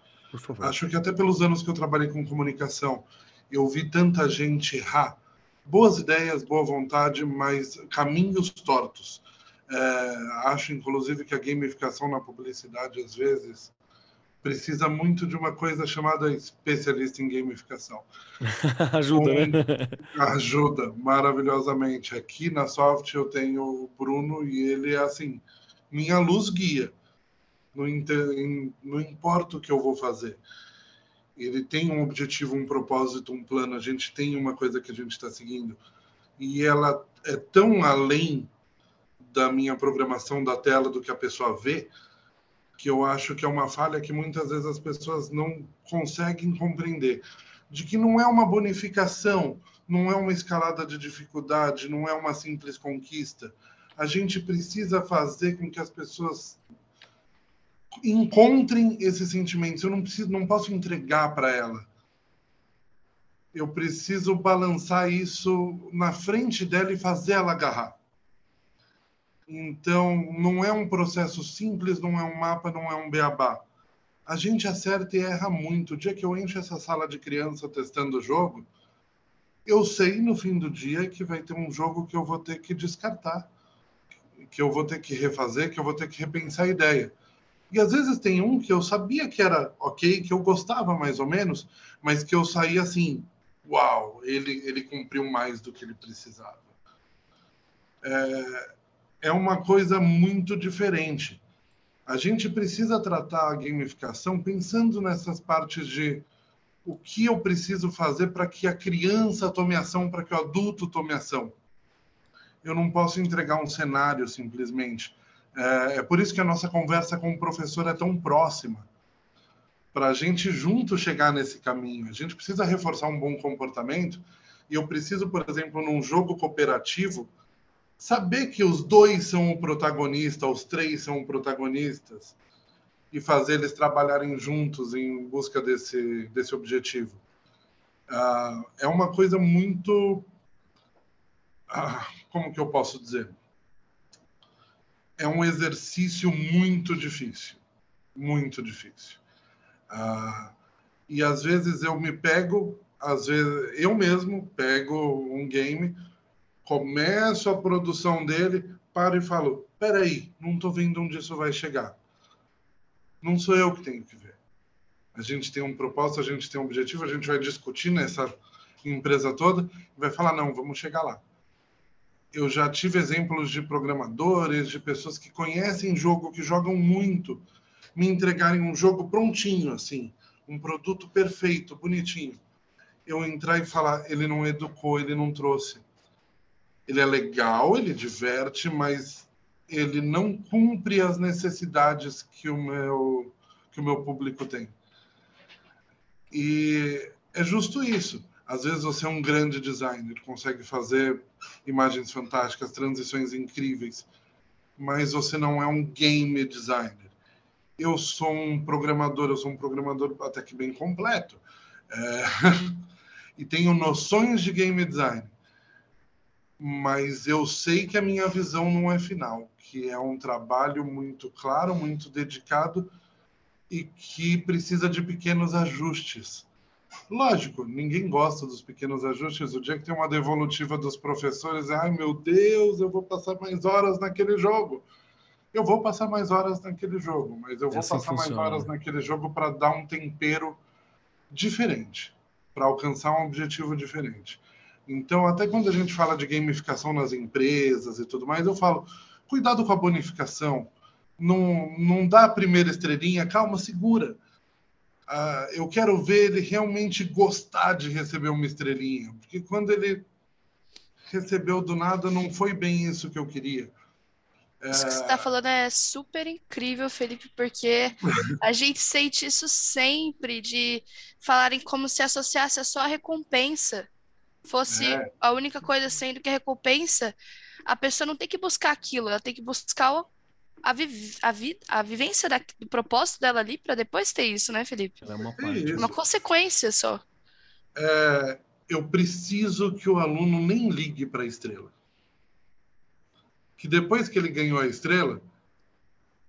Acho que até pelos anos que eu trabalhei com comunicação, eu vi tanta gente errar. Boas ideias, boa vontade, mas caminhos tortos. É, acho, inclusive, que a gamificação na publicidade, às vezes, precisa muito de uma coisa chamada especialista em gamificação. ajuda, um, né? Ajuda maravilhosamente. Aqui na Soft eu tenho o Bruno e ele é assim, minha luz guia. Não, não importa o que eu vou fazer. Ele tem um objetivo, um propósito, um plano. A gente tem uma coisa que a gente está seguindo. E ela é tão além da minha programação da tela do que a pessoa vê, que eu acho que é uma falha que muitas vezes as pessoas não conseguem compreender, de que não é uma bonificação, não é uma escalada de dificuldade, não é uma simples conquista. A gente precisa fazer com que as pessoas encontrem esses sentimentos. Eu não preciso, não posso entregar para ela. Eu preciso balançar isso na frente dela e fazer ela agarrar. Então, não é um processo simples, não é um mapa, não é um beabá. A gente acerta e erra muito. O dia que eu encho essa sala de criança testando o jogo, eu sei no fim do dia que vai ter um jogo que eu vou ter que descartar, que eu vou ter que refazer, que eu vou ter que repensar a ideia. E às vezes tem um que eu sabia que era ok, que eu gostava mais ou menos, mas que eu saí assim, uau, ele, ele cumpriu mais do que ele precisava. É, é uma coisa muito diferente. A gente precisa tratar a gamificação pensando nessas partes de o que eu preciso fazer para que a criança tome ação, para que o adulto tome ação. Eu não posso entregar um cenário simplesmente. É, é por isso que a nossa conversa com o professor é tão próxima para a gente junto chegar nesse caminho. A gente precisa reforçar um bom comportamento e eu preciso, por exemplo, num jogo cooperativo, saber que os dois são o protagonista, os três são protagonistas e fazer eles trabalharem juntos em busca desse, desse objetivo. Uh, é uma coisa muito. Uh, como que eu posso dizer? É um exercício muito difícil. Muito difícil. Uh, e às vezes eu me pego, às vezes eu mesmo pego um game, começo a produção dele, paro e falo: peraí, não estou vendo onde isso vai chegar não sou eu que tenho que ver. A gente tem um propósito, a gente tem um objetivo, a gente vai discutir nessa empresa toda e vai falar: não, vamos chegar lá. Eu já tive exemplos de programadores, de pessoas que conhecem jogo, que jogam muito, me entregarem um jogo prontinho, assim, um produto perfeito, bonitinho. Eu entrar e falar: ele não educou, ele não trouxe. Ele é legal, ele diverte, mas ele não cumpre as necessidades que o meu que o meu público tem. E é justo isso. Às vezes você é um grande designer, consegue fazer imagens fantásticas, transições incríveis, mas você não é um game designer. Eu sou um programador, eu sou um programador até que bem completo. É... e tenho noções de game design mas eu sei que a minha visão não é final, que é um trabalho muito claro, muito dedicado e que precisa de pequenos ajustes. Lógico, ninguém gosta dos pequenos ajustes. O dia que tem uma devolutiva dos professores, ai meu Deus, eu vou passar mais horas naquele jogo. Eu vou passar mais horas naquele jogo, mas eu vou assim passar funciona. mais horas naquele jogo para dar um tempero diferente, para alcançar um objetivo diferente. Então, até quando a gente fala de gamificação nas empresas e tudo mais, eu falo, cuidado com a bonificação. Não, não dá a primeira estrelinha, calma, segura. Uh, eu quero ver ele realmente gostar de receber uma estrelinha, porque quando ele recebeu do nada, não foi bem isso que eu queria. Isso que você está falando é super incrível, Felipe, porque a gente sente isso sempre, de falarem como se associasse a só a recompensa fosse é. a única coisa sendo que a recompensa, a pessoa não tem que buscar aquilo, ela tem que buscar a, vi a, vi a vivência da, do propósito dela ali para depois ter isso, né, Felipe? É uma, parte. uma consequência só. É, eu preciso que o aluno nem ligue para a estrela. Que depois que ele ganhou a estrela,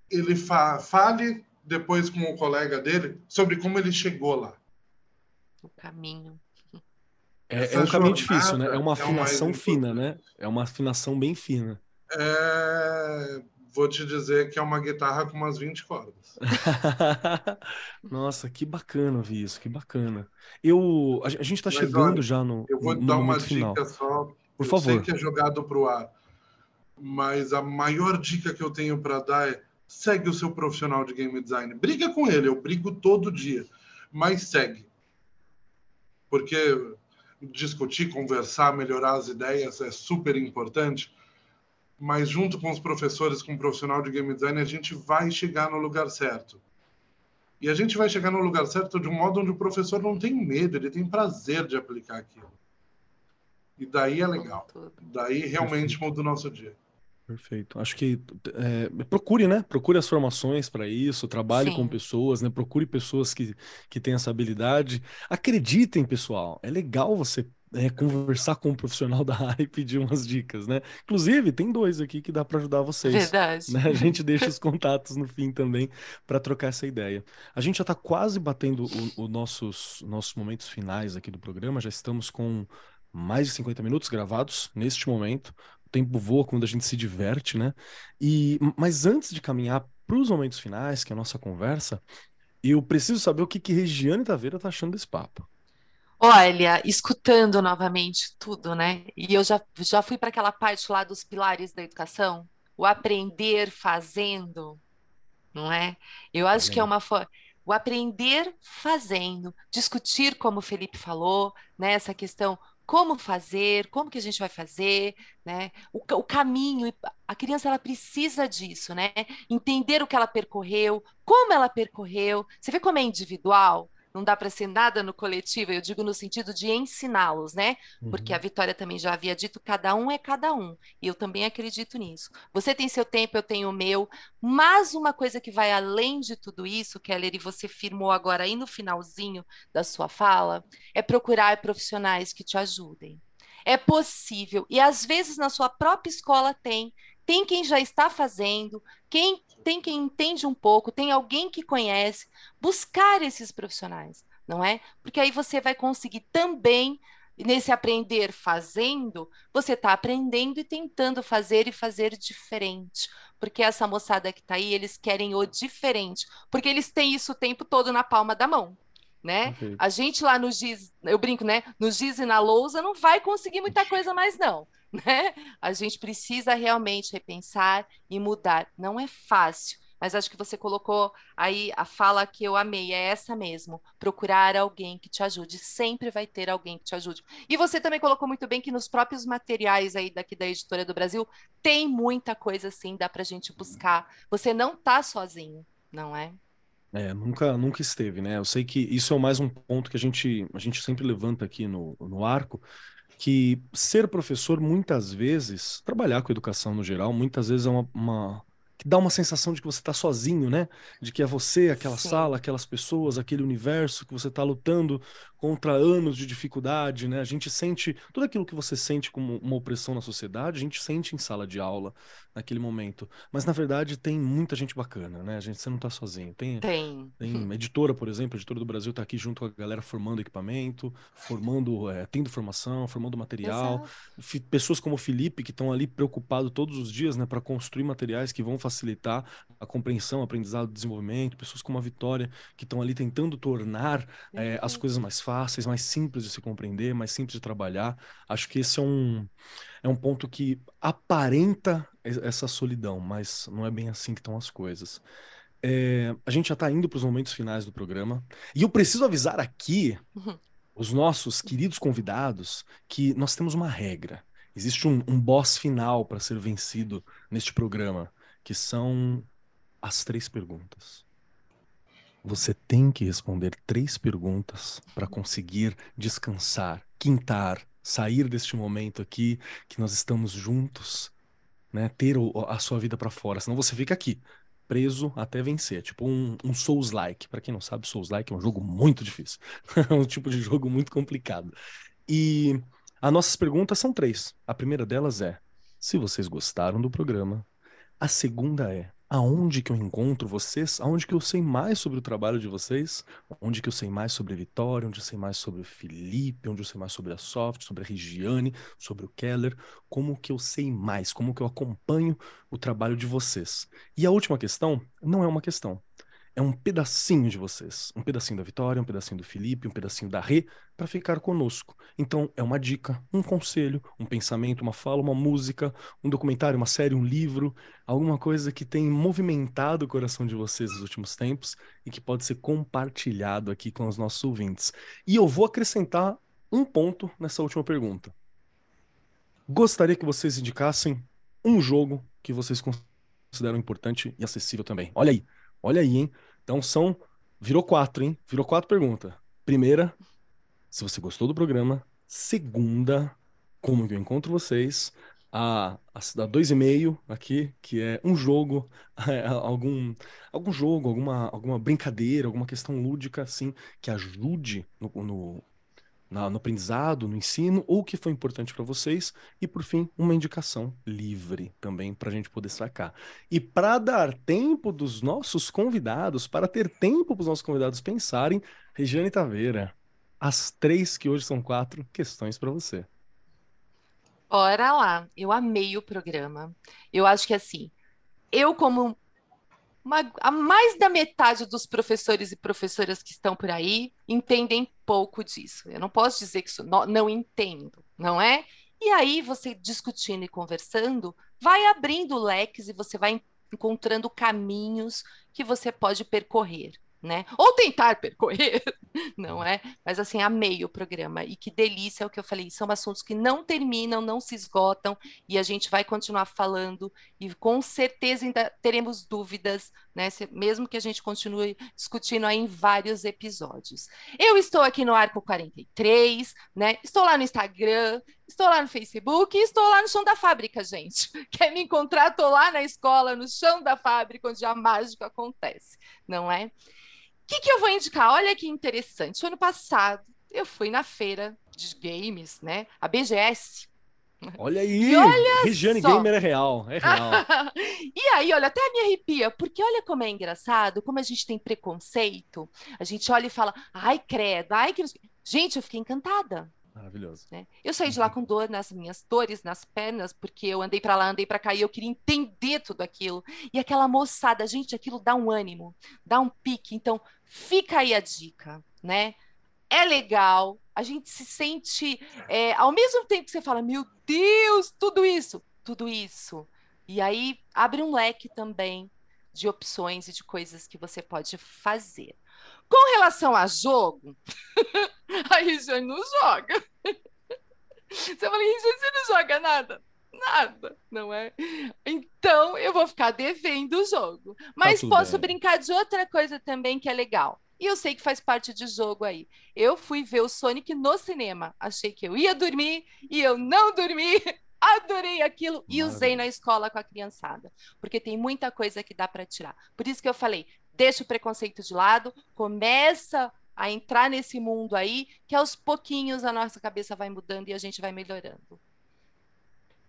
ele fa fale depois com o colega dele sobre como ele chegou lá. O caminho. É, é um caminho difícil, né? É uma é afinação é fina, né? É uma afinação bem fina. É... Vou te dizer que é uma guitarra com umas 20 cordas. Nossa, que bacana ouvir isso, que bacana. Eu, a, gente está chegando olha, já no. Eu vou no dar uma dica só. Por eu favor. sei que é jogado para o ar, mas a maior dica que eu tenho para dar é segue o seu profissional de game design. Briga com ele, eu brigo todo dia, mas segue. Porque discutir, conversar, melhorar as ideias é super importante, mas junto com os professores, com o profissional de game design, a gente vai chegar no lugar certo. E a gente vai chegar no lugar certo de um modo onde o professor não tem medo, ele tem prazer de aplicar aquilo. E daí é legal. Daí realmente muda o nosso dia. Perfeito. Acho que é, procure, né? Procure as formações para isso, trabalhe Sim. com pessoas, né? Procure pessoas que, que têm essa habilidade. Acreditem, pessoal. É legal você é, conversar com um profissional da área e pedir umas dicas, né? Inclusive, tem dois aqui que dá para ajudar vocês. Verdade. Né? A gente deixa os contatos no fim também para trocar essa ideia. A gente já está quase batendo os nossos, nossos momentos finais aqui do programa, já estamos com mais de 50 minutos gravados neste momento tempo voa quando a gente se diverte, né? E, mas antes de caminhar para os momentos finais, que é a nossa conversa, eu preciso saber o que, que Regiane Taveira tá achando desse papo. Olha, escutando novamente tudo, né? E eu já, já fui para aquela parte lá dos pilares da educação, o aprender fazendo, não é? Eu acho que é uma forma o aprender fazendo, discutir, como o Felipe falou, né, essa questão como fazer, como que a gente vai fazer, né? O, o, caminho, a criança ela precisa disso, né? Entender o que ela percorreu, como ela percorreu. Você vê como é individual? Não dá para ser nada no coletivo, eu digo no sentido de ensiná-los, né? Porque a uhum. Vitória também já havia dito, cada um é cada um, e eu também acredito nisso. Você tem seu tempo, eu tenho o meu, mas uma coisa que vai além de tudo isso, Keller, e você firmou agora aí no finalzinho da sua fala, é procurar profissionais que te ajudem. É possível, e às vezes na sua própria escola tem, tem quem já está fazendo, quem tem quem entende um pouco, tem alguém que conhece, buscar esses profissionais, não é? Porque aí você vai conseguir também nesse aprender fazendo, você está aprendendo e tentando fazer e fazer diferente. Porque essa moçada que está aí, eles querem o diferente, porque eles têm isso o tempo todo na palma da mão. Né? A gente lá no Giz, eu brinco, né? No Giz e na lousa não vai conseguir muita coisa mais, não. Né? A gente precisa realmente repensar e mudar. Não é fácil, mas acho que você colocou aí a fala que eu amei, é essa mesmo. Procurar alguém que te ajude. Sempre vai ter alguém que te ajude. E você também colocou muito bem que nos próprios materiais aí daqui da Editora do Brasil tem muita coisa assim, dá pra gente buscar. Você não tá sozinho, não é? É, nunca, nunca esteve, né? Eu sei que isso é mais um ponto que a gente, a gente sempre levanta aqui no, no arco, que ser professor, muitas vezes, trabalhar com educação no geral, muitas vezes é uma, uma que dá uma sensação de que você está sozinho, né? De que é você, aquela Sim. sala, aquelas pessoas, aquele universo que você está lutando contra anos de dificuldade, né? A gente sente tudo aquilo que você sente como uma opressão na sociedade, a gente sente em sala de aula naquele momento. Mas na verdade tem muita gente bacana, né? A gente você não está sozinho. Tem, tem. Tem editora, por exemplo, a editora do Brasil está aqui junto com a galera formando equipamento, formando, é, tendo formação, formando material. Pessoas como o Felipe que estão ali preocupados todos os dias, né, para construir materiais que vão facilitar a compreensão, aprendizado, desenvolvimento. Pessoas como a Vitória que estão ali tentando tornar é, as coisas mais fáceis fáceis, mais simples de se compreender, mais simples de trabalhar. Acho que esse é um, é um ponto que aparenta essa solidão, mas não é bem assim que estão as coisas. É, a gente já está indo para os momentos finais do programa e eu preciso avisar aqui uhum. os nossos queridos convidados que nós temos uma regra. Existe um, um boss final para ser vencido neste programa, que são as três perguntas. Você tem que responder três perguntas para conseguir descansar, quintar, sair deste momento aqui que nós estamos juntos, né? Ter a sua vida para fora, senão você fica aqui preso até vencer, tipo um, um Souls-like. Para quem não sabe, Souls-like é um jogo muito difícil, é um tipo de jogo muito complicado. E as nossas perguntas são três. A primeira delas é: se vocês gostaram do programa. A segunda é: aonde que eu encontro vocês, aonde que eu sei mais sobre o trabalho de vocês, onde que eu sei mais sobre a Vitória, onde eu sei mais sobre o Felipe, onde eu sei mais sobre a Soft, sobre a Regiane, sobre o Keller, como que eu sei mais, como que eu acompanho o trabalho de vocês. E a última questão não é uma questão, é um pedacinho de vocês, um pedacinho da Vitória, um pedacinho do Felipe, um pedacinho da Rê, para ficar conosco. Então, é uma dica, um conselho, um pensamento, uma fala, uma música, um documentário, uma série, um livro, alguma coisa que tem movimentado o coração de vocês nos últimos tempos e que pode ser compartilhado aqui com os nossos ouvintes. E eu vou acrescentar um ponto nessa última pergunta. Gostaria que vocês indicassem um jogo que vocês consideram importante e acessível também. Olha aí. Olha aí, hein? Então são. Virou quatro, hein? Virou quatro perguntas. Primeira, se você gostou do programa. Segunda, como eu encontro vocês? A, a, a dois e meio aqui, que é um jogo, é, algum, algum jogo, alguma, alguma brincadeira, alguma questão lúdica, assim, que ajude no, no na, no aprendizado, no ensino, ou o que foi importante para vocês, e por fim, uma indicação livre também para a gente poder sacar. E para dar tempo dos nossos convidados, para ter tempo para os nossos convidados pensarem, Regiane Taveira, as três que hoje são quatro questões para você. Bora lá, eu amei o programa. Eu acho que assim, eu como uma, a mais da metade dos professores e professoras que estão por aí entendem pouco disso. Eu não posso dizer que isso, não, não entendo, não é? E aí, você discutindo e conversando, vai abrindo leques e você vai encontrando caminhos que você pode percorrer, né? Ou tentar percorrer, não é? Mas assim, amei o programa e que delícia é o que eu falei. São assuntos que não terminam, não se esgotam e a gente vai continuar falando e com certeza ainda teremos dúvidas, né? mesmo que a gente continue discutindo aí em vários episódios. Eu estou aqui no Arco 43, né? Estou lá no Instagram, estou lá no Facebook e estou lá no chão da fábrica, gente. Quer me encontrar? Estou lá na escola, no chão da fábrica, onde a mágica acontece, não é? O que, que eu vou indicar? Olha que interessante. O ano passado eu fui na feira de games, né? A BGS. Olha aí! Olha Regiane só. Gamer é real, é real. e aí, olha, até me arrepia, porque olha como é engraçado, como a gente tem preconceito. A gente olha e fala, ai, credo, ai, que. Gente, eu fiquei encantada. Maravilhoso. Né? Eu saí de lá uhum. com dor nas minhas dores, nas pernas, porque eu andei para lá, andei para cá e eu queria entender tudo aquilo. E aquela moçada, gente, aquilo dá um ânimo, dá um pique. Então, fica aí a dica, né? É legal, a gente se sente, é, ao mesmo tempo que você fala, meu Deus, tudo isso, tudo isso. E aí abre um leque também de opções e de coisas que você pode fazer. Com relação a jogo, a Regiane não joga. Você fala, Regiane, você não joga nada? Nada, não é? Então eu vou ficar devendo o jogo. Tá Mas tá posso bem. brincar de outra coisa também que é legal. E eu sei que faz parte de jogo aí. Eu fui ver o Sonic no cinema. Achei que eu ia dormir e eu não dormi. Adorei aquilo e usei na escola com a criançada, porque tem muita coisa que dá para tirar. Por isso que eu falei, deixa o preconceito de lado, começa a entrar nesse mundo aí, que aos pouquinhos a nossa cabeça vai mudando e a gente vai melhorando.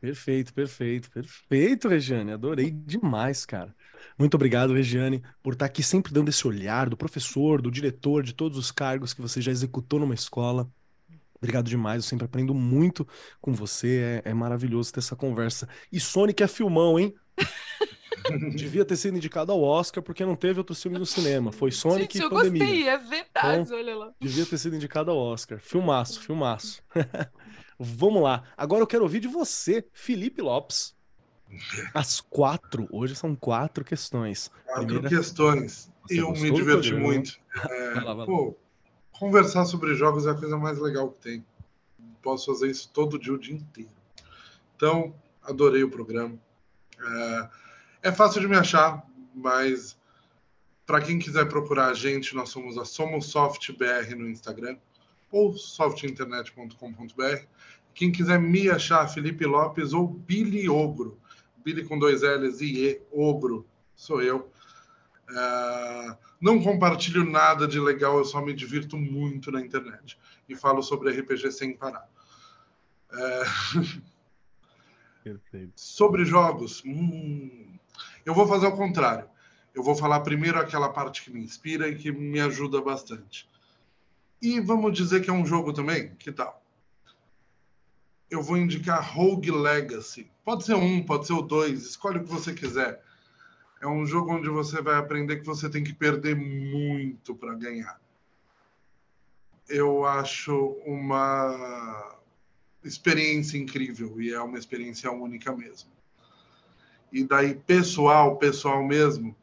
Perfeito, perfeito, perfeito, Regiane. Adorei demais, cara. Muito obrigado, Regiane, por estar aqui sempre dando esse olhar do professor, do diretor, de todos os cargos que você já executou numa escola. Obrigado demais, eu sempre aprendo muito com você, é, é maravilhoso ter essa conversa. E Sonic é filmão, hein? Devia ter sido indicado ao Oscar porque não teve outro filme no cinema. Foi Sonic Gente, e Pandemia. eu gostei, é verdade, então, olha lá. Devia ter sido indicado ao Oscar. Filmaço, filmaço. Vamos lá. Agora eu quero ouvir de você, Felipe Lopes. As quatro, hoje são quatro questões. Quatro Primeira... questões. Você eu me diverti muito. É, vai lá, vai lá. Pô, conversar sobre jogos é a coisa mais legal que tem. Posso fazer isso todo dia, o dia inteiro. Então, adorei o programa. É, é fácil de me achar, mas para quem quiser procurar a gente, nós somos a SomosSoftBR no Instagram ou softinternet.com.br. Quem quiser me achar, Felipe Lopes ou Billy Ogro. Billy com dois L's e E, Ogro, sou eu. Uh, não compartilho nada de legal, eu só me divirto muito na internet. E falo sobre RPG sem parar. Uh, sobre jogos, hum, eu vou fazer o contrário. Eu vou falar primeiro aquela parte que me inspira e que me ajuda bastante. E vamos dizer que é um jogo também? Que tal? Eu vou indicar Rogue Legacy. Pode ser um, pode ser o dois, escolhe o que você quiser. É um jogo onde você vai aprender que você tem que perder muito para ganhar. Eu acho uma experiência incrível e é uma experiência única mesmo e daí pessoal, pessoal mesmo,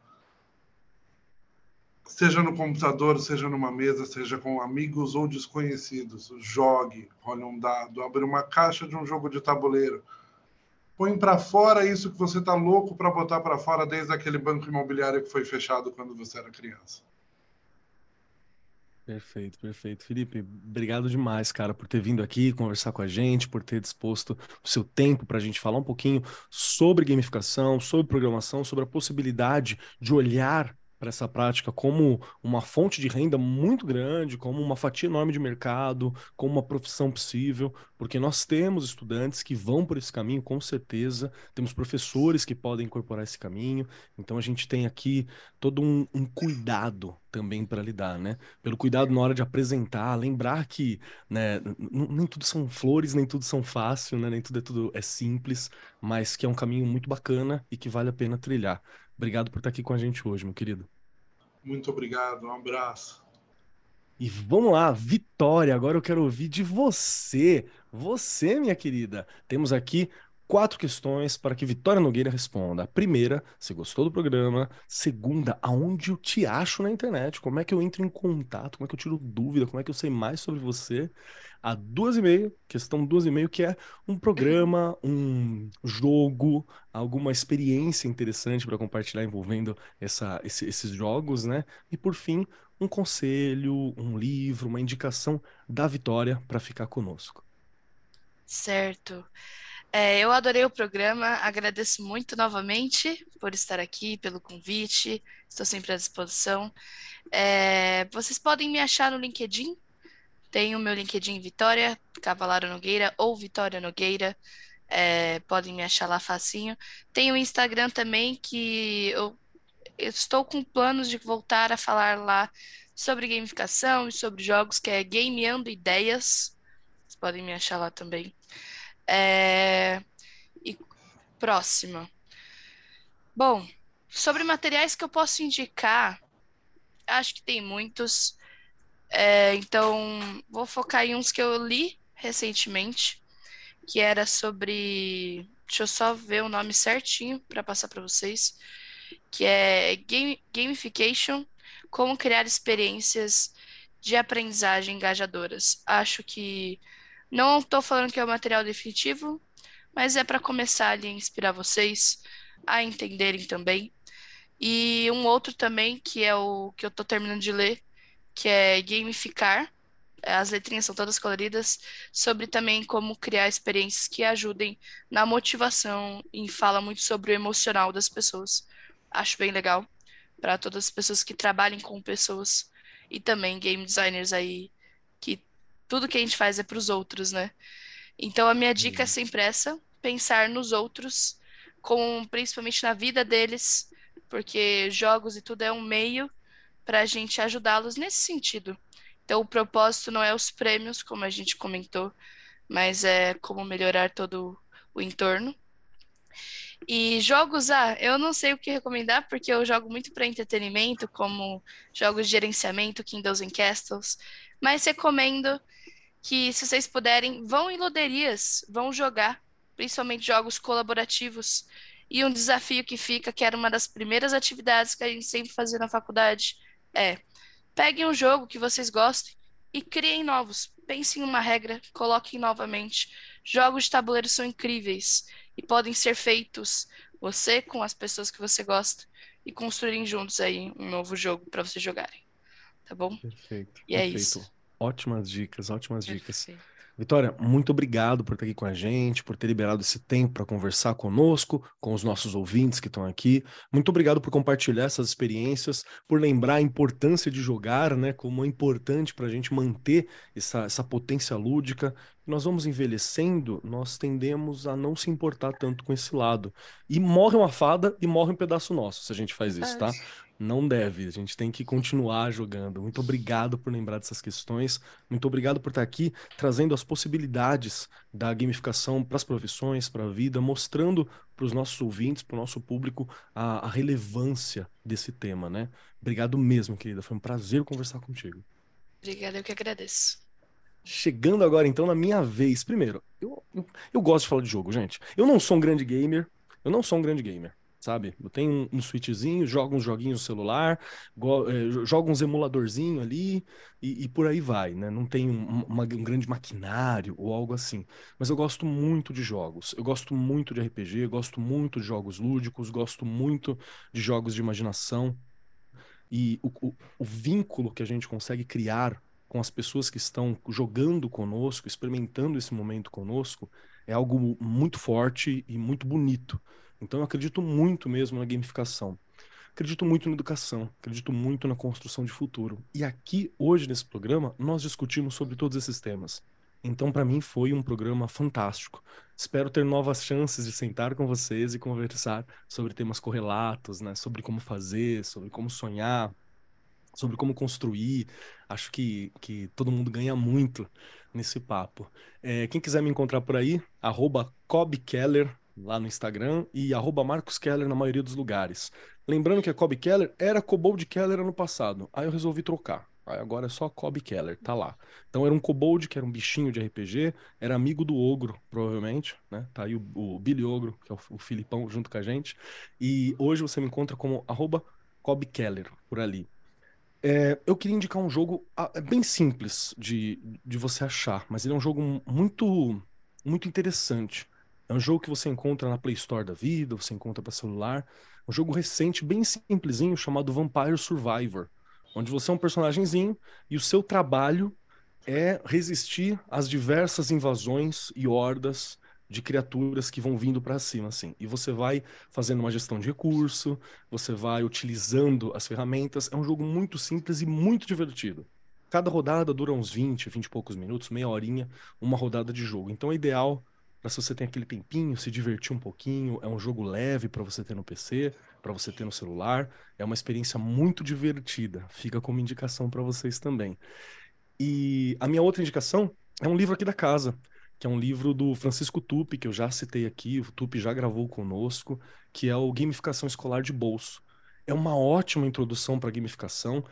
seja no computador, seja numa mesa, seja com amigos ou desconhecidos, jogue, role um dado, abre uma caixa de um jogo de tabuleiro, põe para fora isso que você está louco para botar para fora desde aquele banco imobiliário que foi fechado quando você era criança. Perfeito, perfeito. Felipe, obrigado demais, cara, por ter vindo aqui conversar com a gente, por ter disposto o seu tempo para a gente falar um pouquinho sobre gamificação, sobre programação, sobre a possibilidade de olhar para essa prática como uma fonte de renda muito grande, como uma fatia enorme de mercado, como uma profissão possível, porque nós temos estudantes que vão por esse caminho, com certeza, temos professores que podem incorporar esse caminho, então a gente tem aqui todo um, um cuidado também para lidar, né? Pelo cuidado na hora de apresentar, lembrar que né, nem tudo são flores, nem tudo são fácil, né? Nem tudo é tudo é simples, mas que é um caminho muito bacana e que vale a pena trilhar. Obrigado por estar aqui com a gente hoje, meu querido. Muito obrigado, um abraço. E vamos lá, Vitória, agora eu quero ouvir de você. Você, minha querida. Temos aqui quatro questões para que Vitória Nogueira responda. A primeira, se gostou do programa. Segunda, aonde eu te acho na internet? Como é que eu entro em contato? Como é que eu tiro dúvida? Como é que eu sei mais sobre você? A duas e meia, questão duas e meio, que é um programa, um jogo, alguma experiência interessante para compartilhar envolvendo essa, esse, esses jogos, né? E por fim, um conselho, um livro, uma indicação da Vitória para ficar conosco. Certo. É, eu adorei o programa, agradeço muito novamente por estar aqui, pelo convite, estou sempre à disposição. É, vocês podem me achar no LinkedIn, tem o meu LinkedIn Vitória Cavalaro Nogueira ou Vitória Nogueira, é, podem me achar lá facinho. Tem o Instagram também, que eu, eu estou com planos de voltar a falar lá sobre gamificação e sobre jogos, que é Gameando Ideias, vocês podem me achar lá também. É... E próxima. Bom, sobre materiais que eu posso indicar, acho que tem muitos. É, então, vou focar em uns que eu li recentemente, que era sobre. Deixa eu só ver o nome certinho para passar para vocês. Que é game, Gamification Como Criar Experiências de Aprendizagem Engajadoras. Acho que não estou falando que é o material definitivo, mas é para começar ali a inspirar vocês a entenderem também. E um outro também, que é o que eu estou terminando de ler, que é Gamificar. As letrinhas são todas coloridas, sobre também como criar experiências que ajudem na motivação e fala muito sobre o emocional das pessoas. Acho bem legal para todas as pessoas que trabalhem com pessoas e também game designers aí tudo que a gente faz é para os outros, né? Então a minha dica é sempre essa, pensar nos outros, principalmente na vida deles, porque jogos e tudo é um meio para a gente ajudá-los nesse sentido. Então o propósito não é os prêmios, como a gente comentou, mas é como melhorar todo o entorno. E jogos, ah, eu não sei o que recomendar, porque eu jogo muito para entretenimento, como jogos de gerenciamento, Kindles and Castles, mas recomendo que, se vocês puderem, vão em loderias, vão jogar, principalmente jogos colaborativos. E um desafio que fica, que era uma das primeiras atividades que a gente sempre fazia na faculdade, é peguem um jogo que vocês gostem e criem novos. Pensem em uma regra, coloquem novamente. Jogos de tabuleiro são incríveis e podem ser feitos você com as pessoas que você gosta e construírem juntos aí um novo jogo para vocês jogarem. Tá bom? Perfeito. E é perfeito. isso. Ótimas dicas, ótimas dicas. Perfeito. Vitória, muito obrigado por estar aqui com a gente, por ter liberado esse tempo para conversar conosco, com os nossos ouvintes que estão aqui. Muito obrigado por compartilhar essas experiências, por lembrar a importância de jogar, né? Como é importante para a gente manter essa, essa potência lúdica. Nós vamos envelhecendo, nós tendemos a não se importar tanto com esse lado. E morre uma fada e morre um pedaço nosso se a gente faz isso, tá? Não deve, a gente tem que continuar jogando. Muito obrigado por lembrar dessas questões. Muito obrigado por estar aqui trazendo as possibilidades da gamificação para as profissões, para a vida, mostrando para os nossos ouvintes, para o nosso público, a, a, relevância desse tema, né? Obrigado mesmo, querida. Foi um prazer conversar contigo. Obrigada, eu que agradeço. Chegando agora, então, na minha vez. Primeiro, eu, eu, eu gosto de falar de jogo, gente. Eu não sou um grande gamer. Eu não sou um grande gamer sabe? Eu tenho um, um switchzinho, jogo uns joguinhos no celular, é, jogo uns emuladorzinho ali e, e, por aí vai, né? Não tenho um, uma, um grande maquinário ou algo assim. Mas eu gosto muito de jogos. Eu gosto muito de RPG, gosto muito de jogos lúdicos, gosto muito de jogos de imaginação. E o, o, o vínculo que a gente consegue criar com as pessoas que estão jogando conosco, experimentando esse momento conosco, é algo muito forte e muito bonito. Então eu acredito muito mesmo na gamificação. Acredito muito na educação, acredito muito na construção de futuro. E aqui, hoje, nesse programa, nós discutimos sobre todos esses temas. Então, para mim, foi um programa fantástico. Espero ter novas chances de sentar com vocês e conversar sobre temas correlatos, né? Sobre como fazer, sobre como sonhar, sobre como construir. Acho que, que todo mundo ganha muito nesse papo. É, quem quiser me encontrar por aí, arroba Keller, lá no Instagram e arroba Marcos Keller na maioria dos lugares. Lembrando que a Kobe Keller era Cobold Keller ano passado. Aí eu resolvi trocar. Aí agora é só Cobb Keller, tá lá. Então era um kobold, que era um bichinho de RPG, era amigo do ogro, provavelmente, né? Tá aí o, o Billy Ogro, que é o, o Filipão, junto com a gente. E hoje você me encontra como arroba Cobb Keller, por ali. É, eu queria indicar um jogo ah, é bem simples de, de você achar, mas ele é um jogo muito, muito interessante. É um jogo que você encontra na Play Store da vida, você encontra para celular. Um jogo recente, bem simplesinho, chamado Vampire Survivor onde você é um personagemzinho e o seu trabalho é resistir às diversas invasões e hordas de criaturas que vão vindo para cima, assim. E você vai fazendo uma gestão de recurso, você vai utilizando as ferramentas. É um jogo muito simples e muito divertido. Cada rodada dura uns 20, 20 e poucos minutos, meia horinha, uma rodada de jogo. Então é ideal para se você tem aquele tempinho, se divertir um pouquinho. É um jogo leve para você ter no PC, para você ter no celular. É uma experiência muito divertida. Fica como indicação para vocês também. E a minha outra indicação é um livro aqui da casa, que é um livro do Francisco Tupi, que eu já citei aqui, o Tupi já gravou conosco, que é o Gamificação Escolar de Bolso. É uma ótima introdução para gamificação.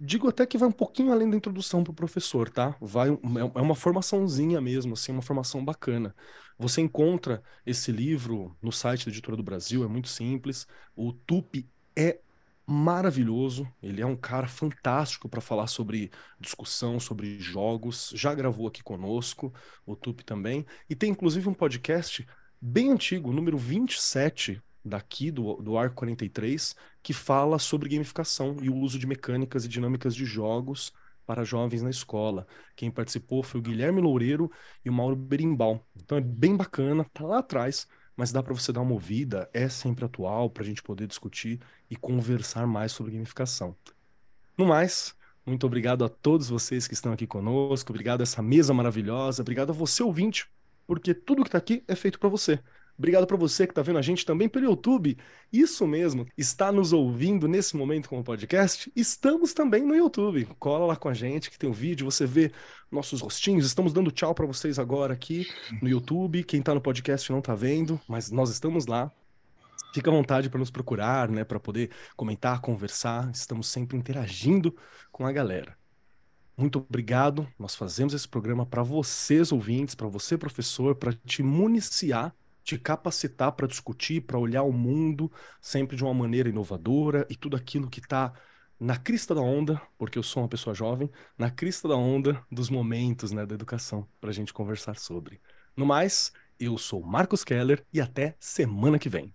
Digo até que vai um pouquinho além da introdução para o professor, tá? Vai, é, é uma formaçãozinha mesmo, assim, uma formação bacana. Você encontra esse livro no site da Editora do Brasil, é muito simples. O Tupi é maravilhoso, ele é um cara fantástico para falar sobre discussão, sobre jogos. Já gravou aqui conosco, o Tupi também. E tem inclusive um podcast bem antigo, número 27, daqui do, do Arco 43, que fala sobre gamificação e o uso de mecânicas e dinâmicas de jogos para jovens na escola. Quem participou foi o Guilherme Loureiro e o Mauro Berimbau. Então é bem bacana, tá lá atrás, mas dá para você dar uma ouvida, é sempre atual para a gente poder discutir e conversar mais sobre gamificação. No mais, muito obrigado a todos vocês que estão aqui conosco, obrigado a essa mesa maravilhosa, obrigado a você ouvinte, porque tudo que está aqui é feito para você. Obrigado para você que está vendo a gente também pelo YouTube. Isso mesmo, está nos ouvindo nesse momento com o podcast? Estamos também no YouTube. Cola lá com a gente que tem o um vídeo, você vê nossos rostinhos. Estamos dando tchau para vocês agora aqui no YouTube. Quem está no podcast não está vendo, mas nós estamos lá. Fica à vontade para nos procurar, né, para poder comentar, conversar. Estamos sempre interagindo com a galera. Muito obrigado. Nós fazemos esse programa para vocês ouvintes, para você professor, para te municiar te capacitar para discutir, para olhar o mundo sempre de uma maneira inovadora e tudo aquilo que está na crista da onda, porque eu sou uma pessoa jovem, na crista da onda dos momentos né, da educação para a gente conversar sobre. No mais, eu sou Marcos Keller e até semana que vem.